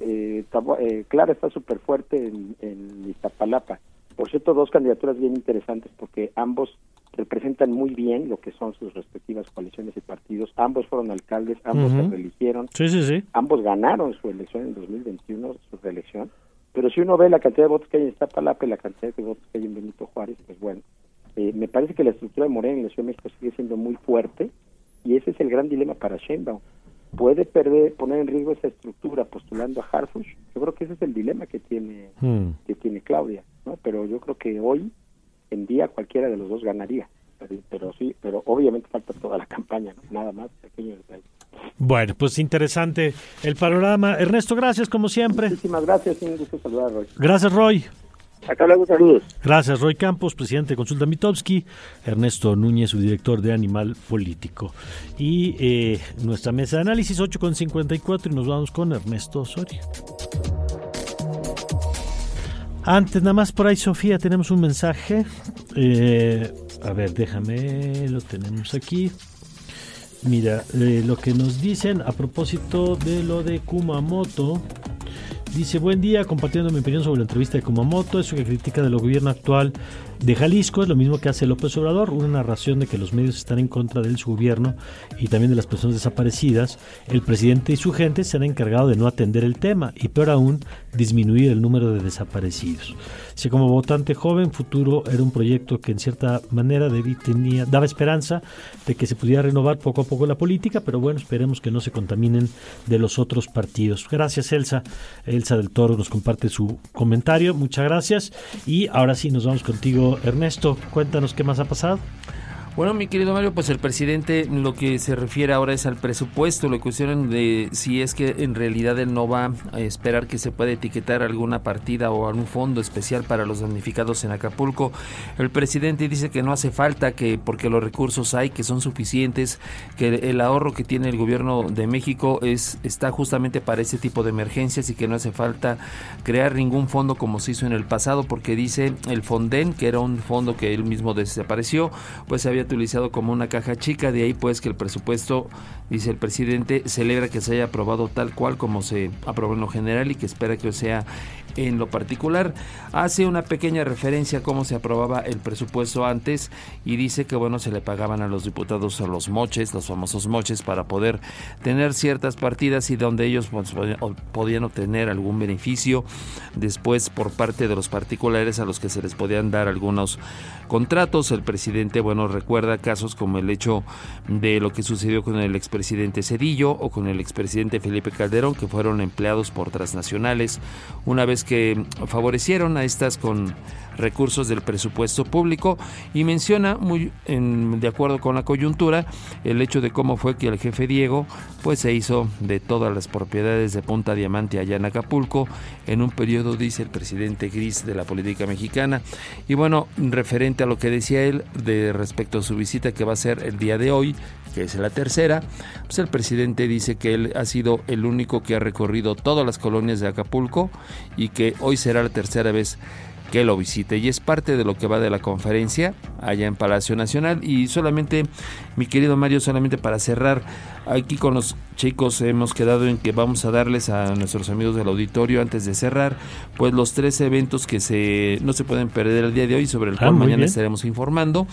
eh, Clara está súper fuerte en, en Iztapalapa. Por cierto, dos candidaturas bien interesantes porque ambos representan muy bien lo que son sus respectivas coaliciones y partidos. Ambos fueron alcaldes, ambos se reeligieron, Sí, sí, sí. ambos ganaron su elección en 2021, su reelección. Pero si uno ve la cantidad de votos que hay en Iztapalapa y la cantidad de votos que hay en Benito Juárez, pues bueno, eh, me parece que la estructura de Morena en la Ciudad de México sigue siendo muy fuerte y ese es el gran dilema para Sheinbaum. ¿Puede perder, poner en riesgo esa estructura postulando a Harfuch? Yo creo que ese es el dilema que tiene Hmm. que tiene Claudia, ¿no? Pero yo creo que hoy en día cualquiera de los dos ganaría. Pero, pero sí, pero obviamente falta toda la campaña, ¿no? nada más, pequeño detalle. Bueno, pues interesante el panorama. Ernesto, gracias como siempre. Muchísimas gracias, un gusto saludar a Roy. Gracias, Roy. Hasta luego, saludos. Gracias, Roy Campos, presidente de Consulta Mitowski, Ernesto Núñez, su director de Animal Político. Y eh, nuestra mesa de análisis 8.54 y nos vamos con Ernesto Osorio. Antes, nada más por ahí, Sofía, tenemos un mensaje. Eh, a ver, déjame, lo tenemos aquí. Mira, eh, lo que nos dicen a propósito de lo de Kumamoto. Dice, buen día, compartiendo mi opinión sobre la entrevista de Kumamoto, eso que critica del gobierno actual de Jalisco es lo mismo que hace López Obrador, una narración de que los medios están en contra de su gobierno y también de las personas desaparecidas. El presidente y su gente se han encargado de no atender el tema y peor aún, disminuir el número de desaparecidos. Si como votante joven, futuro era un proyecto que en cierta manera tenía, daba esperanza de que se pudiera renovar poco a poco la política, pero bueno, esperemos que no se contaminen de los otros partidos. Gracias Elsa. Elsa del Toro nos comparte su comentario. Muchas gracias. Y ahora sí nos vamos contigo, Ernesto. Cuéntanos qué más ha pasado. Bueno, mi querido Mario, pues el presidente lo que se refiere ahora es al presupuesto, lo cuestionan de si es que en realidad él no va a esperar que se pueda etiquetar alguna partida o algún fondo especial para los damnificados en Acapulco. El presidente dice que no hace falta, que porque los recursos hay, que son suficientes, que el ahorro que tiene el gobierno de México es está justamente para ese tipo de emergencias y que no hace falta crear ningún fondo como se hizo en el pasado, porque dice el Fonden, que era un fondo que él mismo desapareció, pues había utilizado como una caja chica, de ahí pues que el presupuesto, dice el presidente, celebra que se haya aprobado tal cual como se aprobó en lo general y que espera que sea en lo particular. Hace una pequeña referencia a cómo se aprobaba el presupuesto antes y dice que bueno, se le pagaban a los diputados a los moches, los famosos moches, para poder tener ciertas partidas y donde ellos pues, podían obtener algún beneficio después por parte de los particulares a los que se les podían dar algunos contratos. El presidente, bueno, recuerda casos como el hecho de lo que sucedió con el expresidente Cedillo o con el expresidente Felipe Calderón, que fueron empleados por transnacionales una vez que favorecieron a estas con recursos del presupuesto público. Y menciona muy en, de acuerdo con la coyuntura el hecho de cómo fue que el jefe Diego pues se hizo de todas las propiedades de Punta Diamante allá en Acapulco en un periodo dice el presidente gris de la política mexicana. Y bueno referente a lo que decía él de respecto a su visita que va a ser el día de hoy que es la tercera, pues el presidente dice que él ha sido el único que ha recorrido todas las colonias de Acapulco y que hoy será la tercera vez que lo visite. Y es parte de lo que va de la conferencia allá en Palacio Nacional. Y solamente mi querido Mario solamente para cerrar aquí con los chicos hemos quedado en que vamos a darles a nuestros amigos del auditorio antes de cerrar pues los tres eventos que se no se pueden perder el día de hoy sobre el ah, cual mañana estaremos informando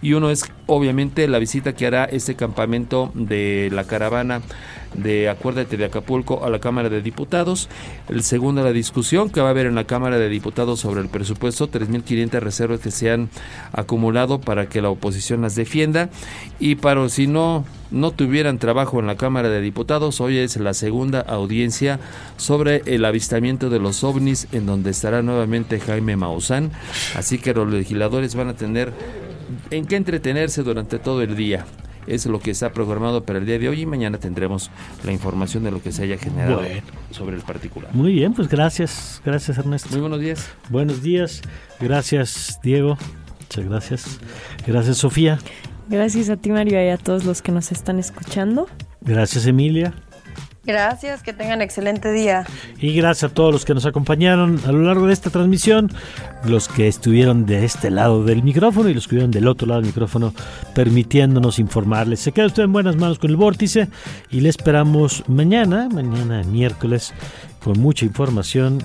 y uno es obviamente la visita que hará este campamento de la caravana de Acuérdate de Acapulco a la Cámara de Diputados. El segundo, la discusión que va a haber en la Cámara de Diputados sobre el presupuesto, 3.500 reservas que se han acumulado para que la oposición las defienda. Y para si no, no tuvieran trabajo en la Cámara de Diputados, hoy es la segunda audiencia sobre el avistamiento de los ovnis, en donde estará nuevamente Jaime Maussan. Así que los legisladores van a tener en qué entretenerse durante todo el día. Es lo que está programado para el día de hoy y mañana tendremos la información de lo que se haya generado sobre el particular. Muy bien, pues gracias, gracias Ernesto. Muy buenos días. Buenos días, gracias Diego, muchas gracias. Gracias Sofía. Gracias a ti Mario y a todos los que nos están escuchando. Gracias Emilia. Gracias, que tengan excelente día. Y gracias a todos los que nos acompañaron a lo largo de esta transmisión, los que estuvieron de este lado del micrófono y los que estuvieron del otro lado del micrófono, permitiéndonos informarles. Se queda usted en buenas manos con el vórtice y le esperamos mañana, mañana miércoles, con mucha información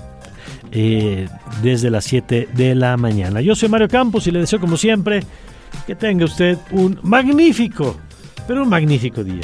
eh, desde las 7 de la mañana. Yo soy Mario Campos y le deseo como siempre que tenga usted un magnífico, pero un magnífico día.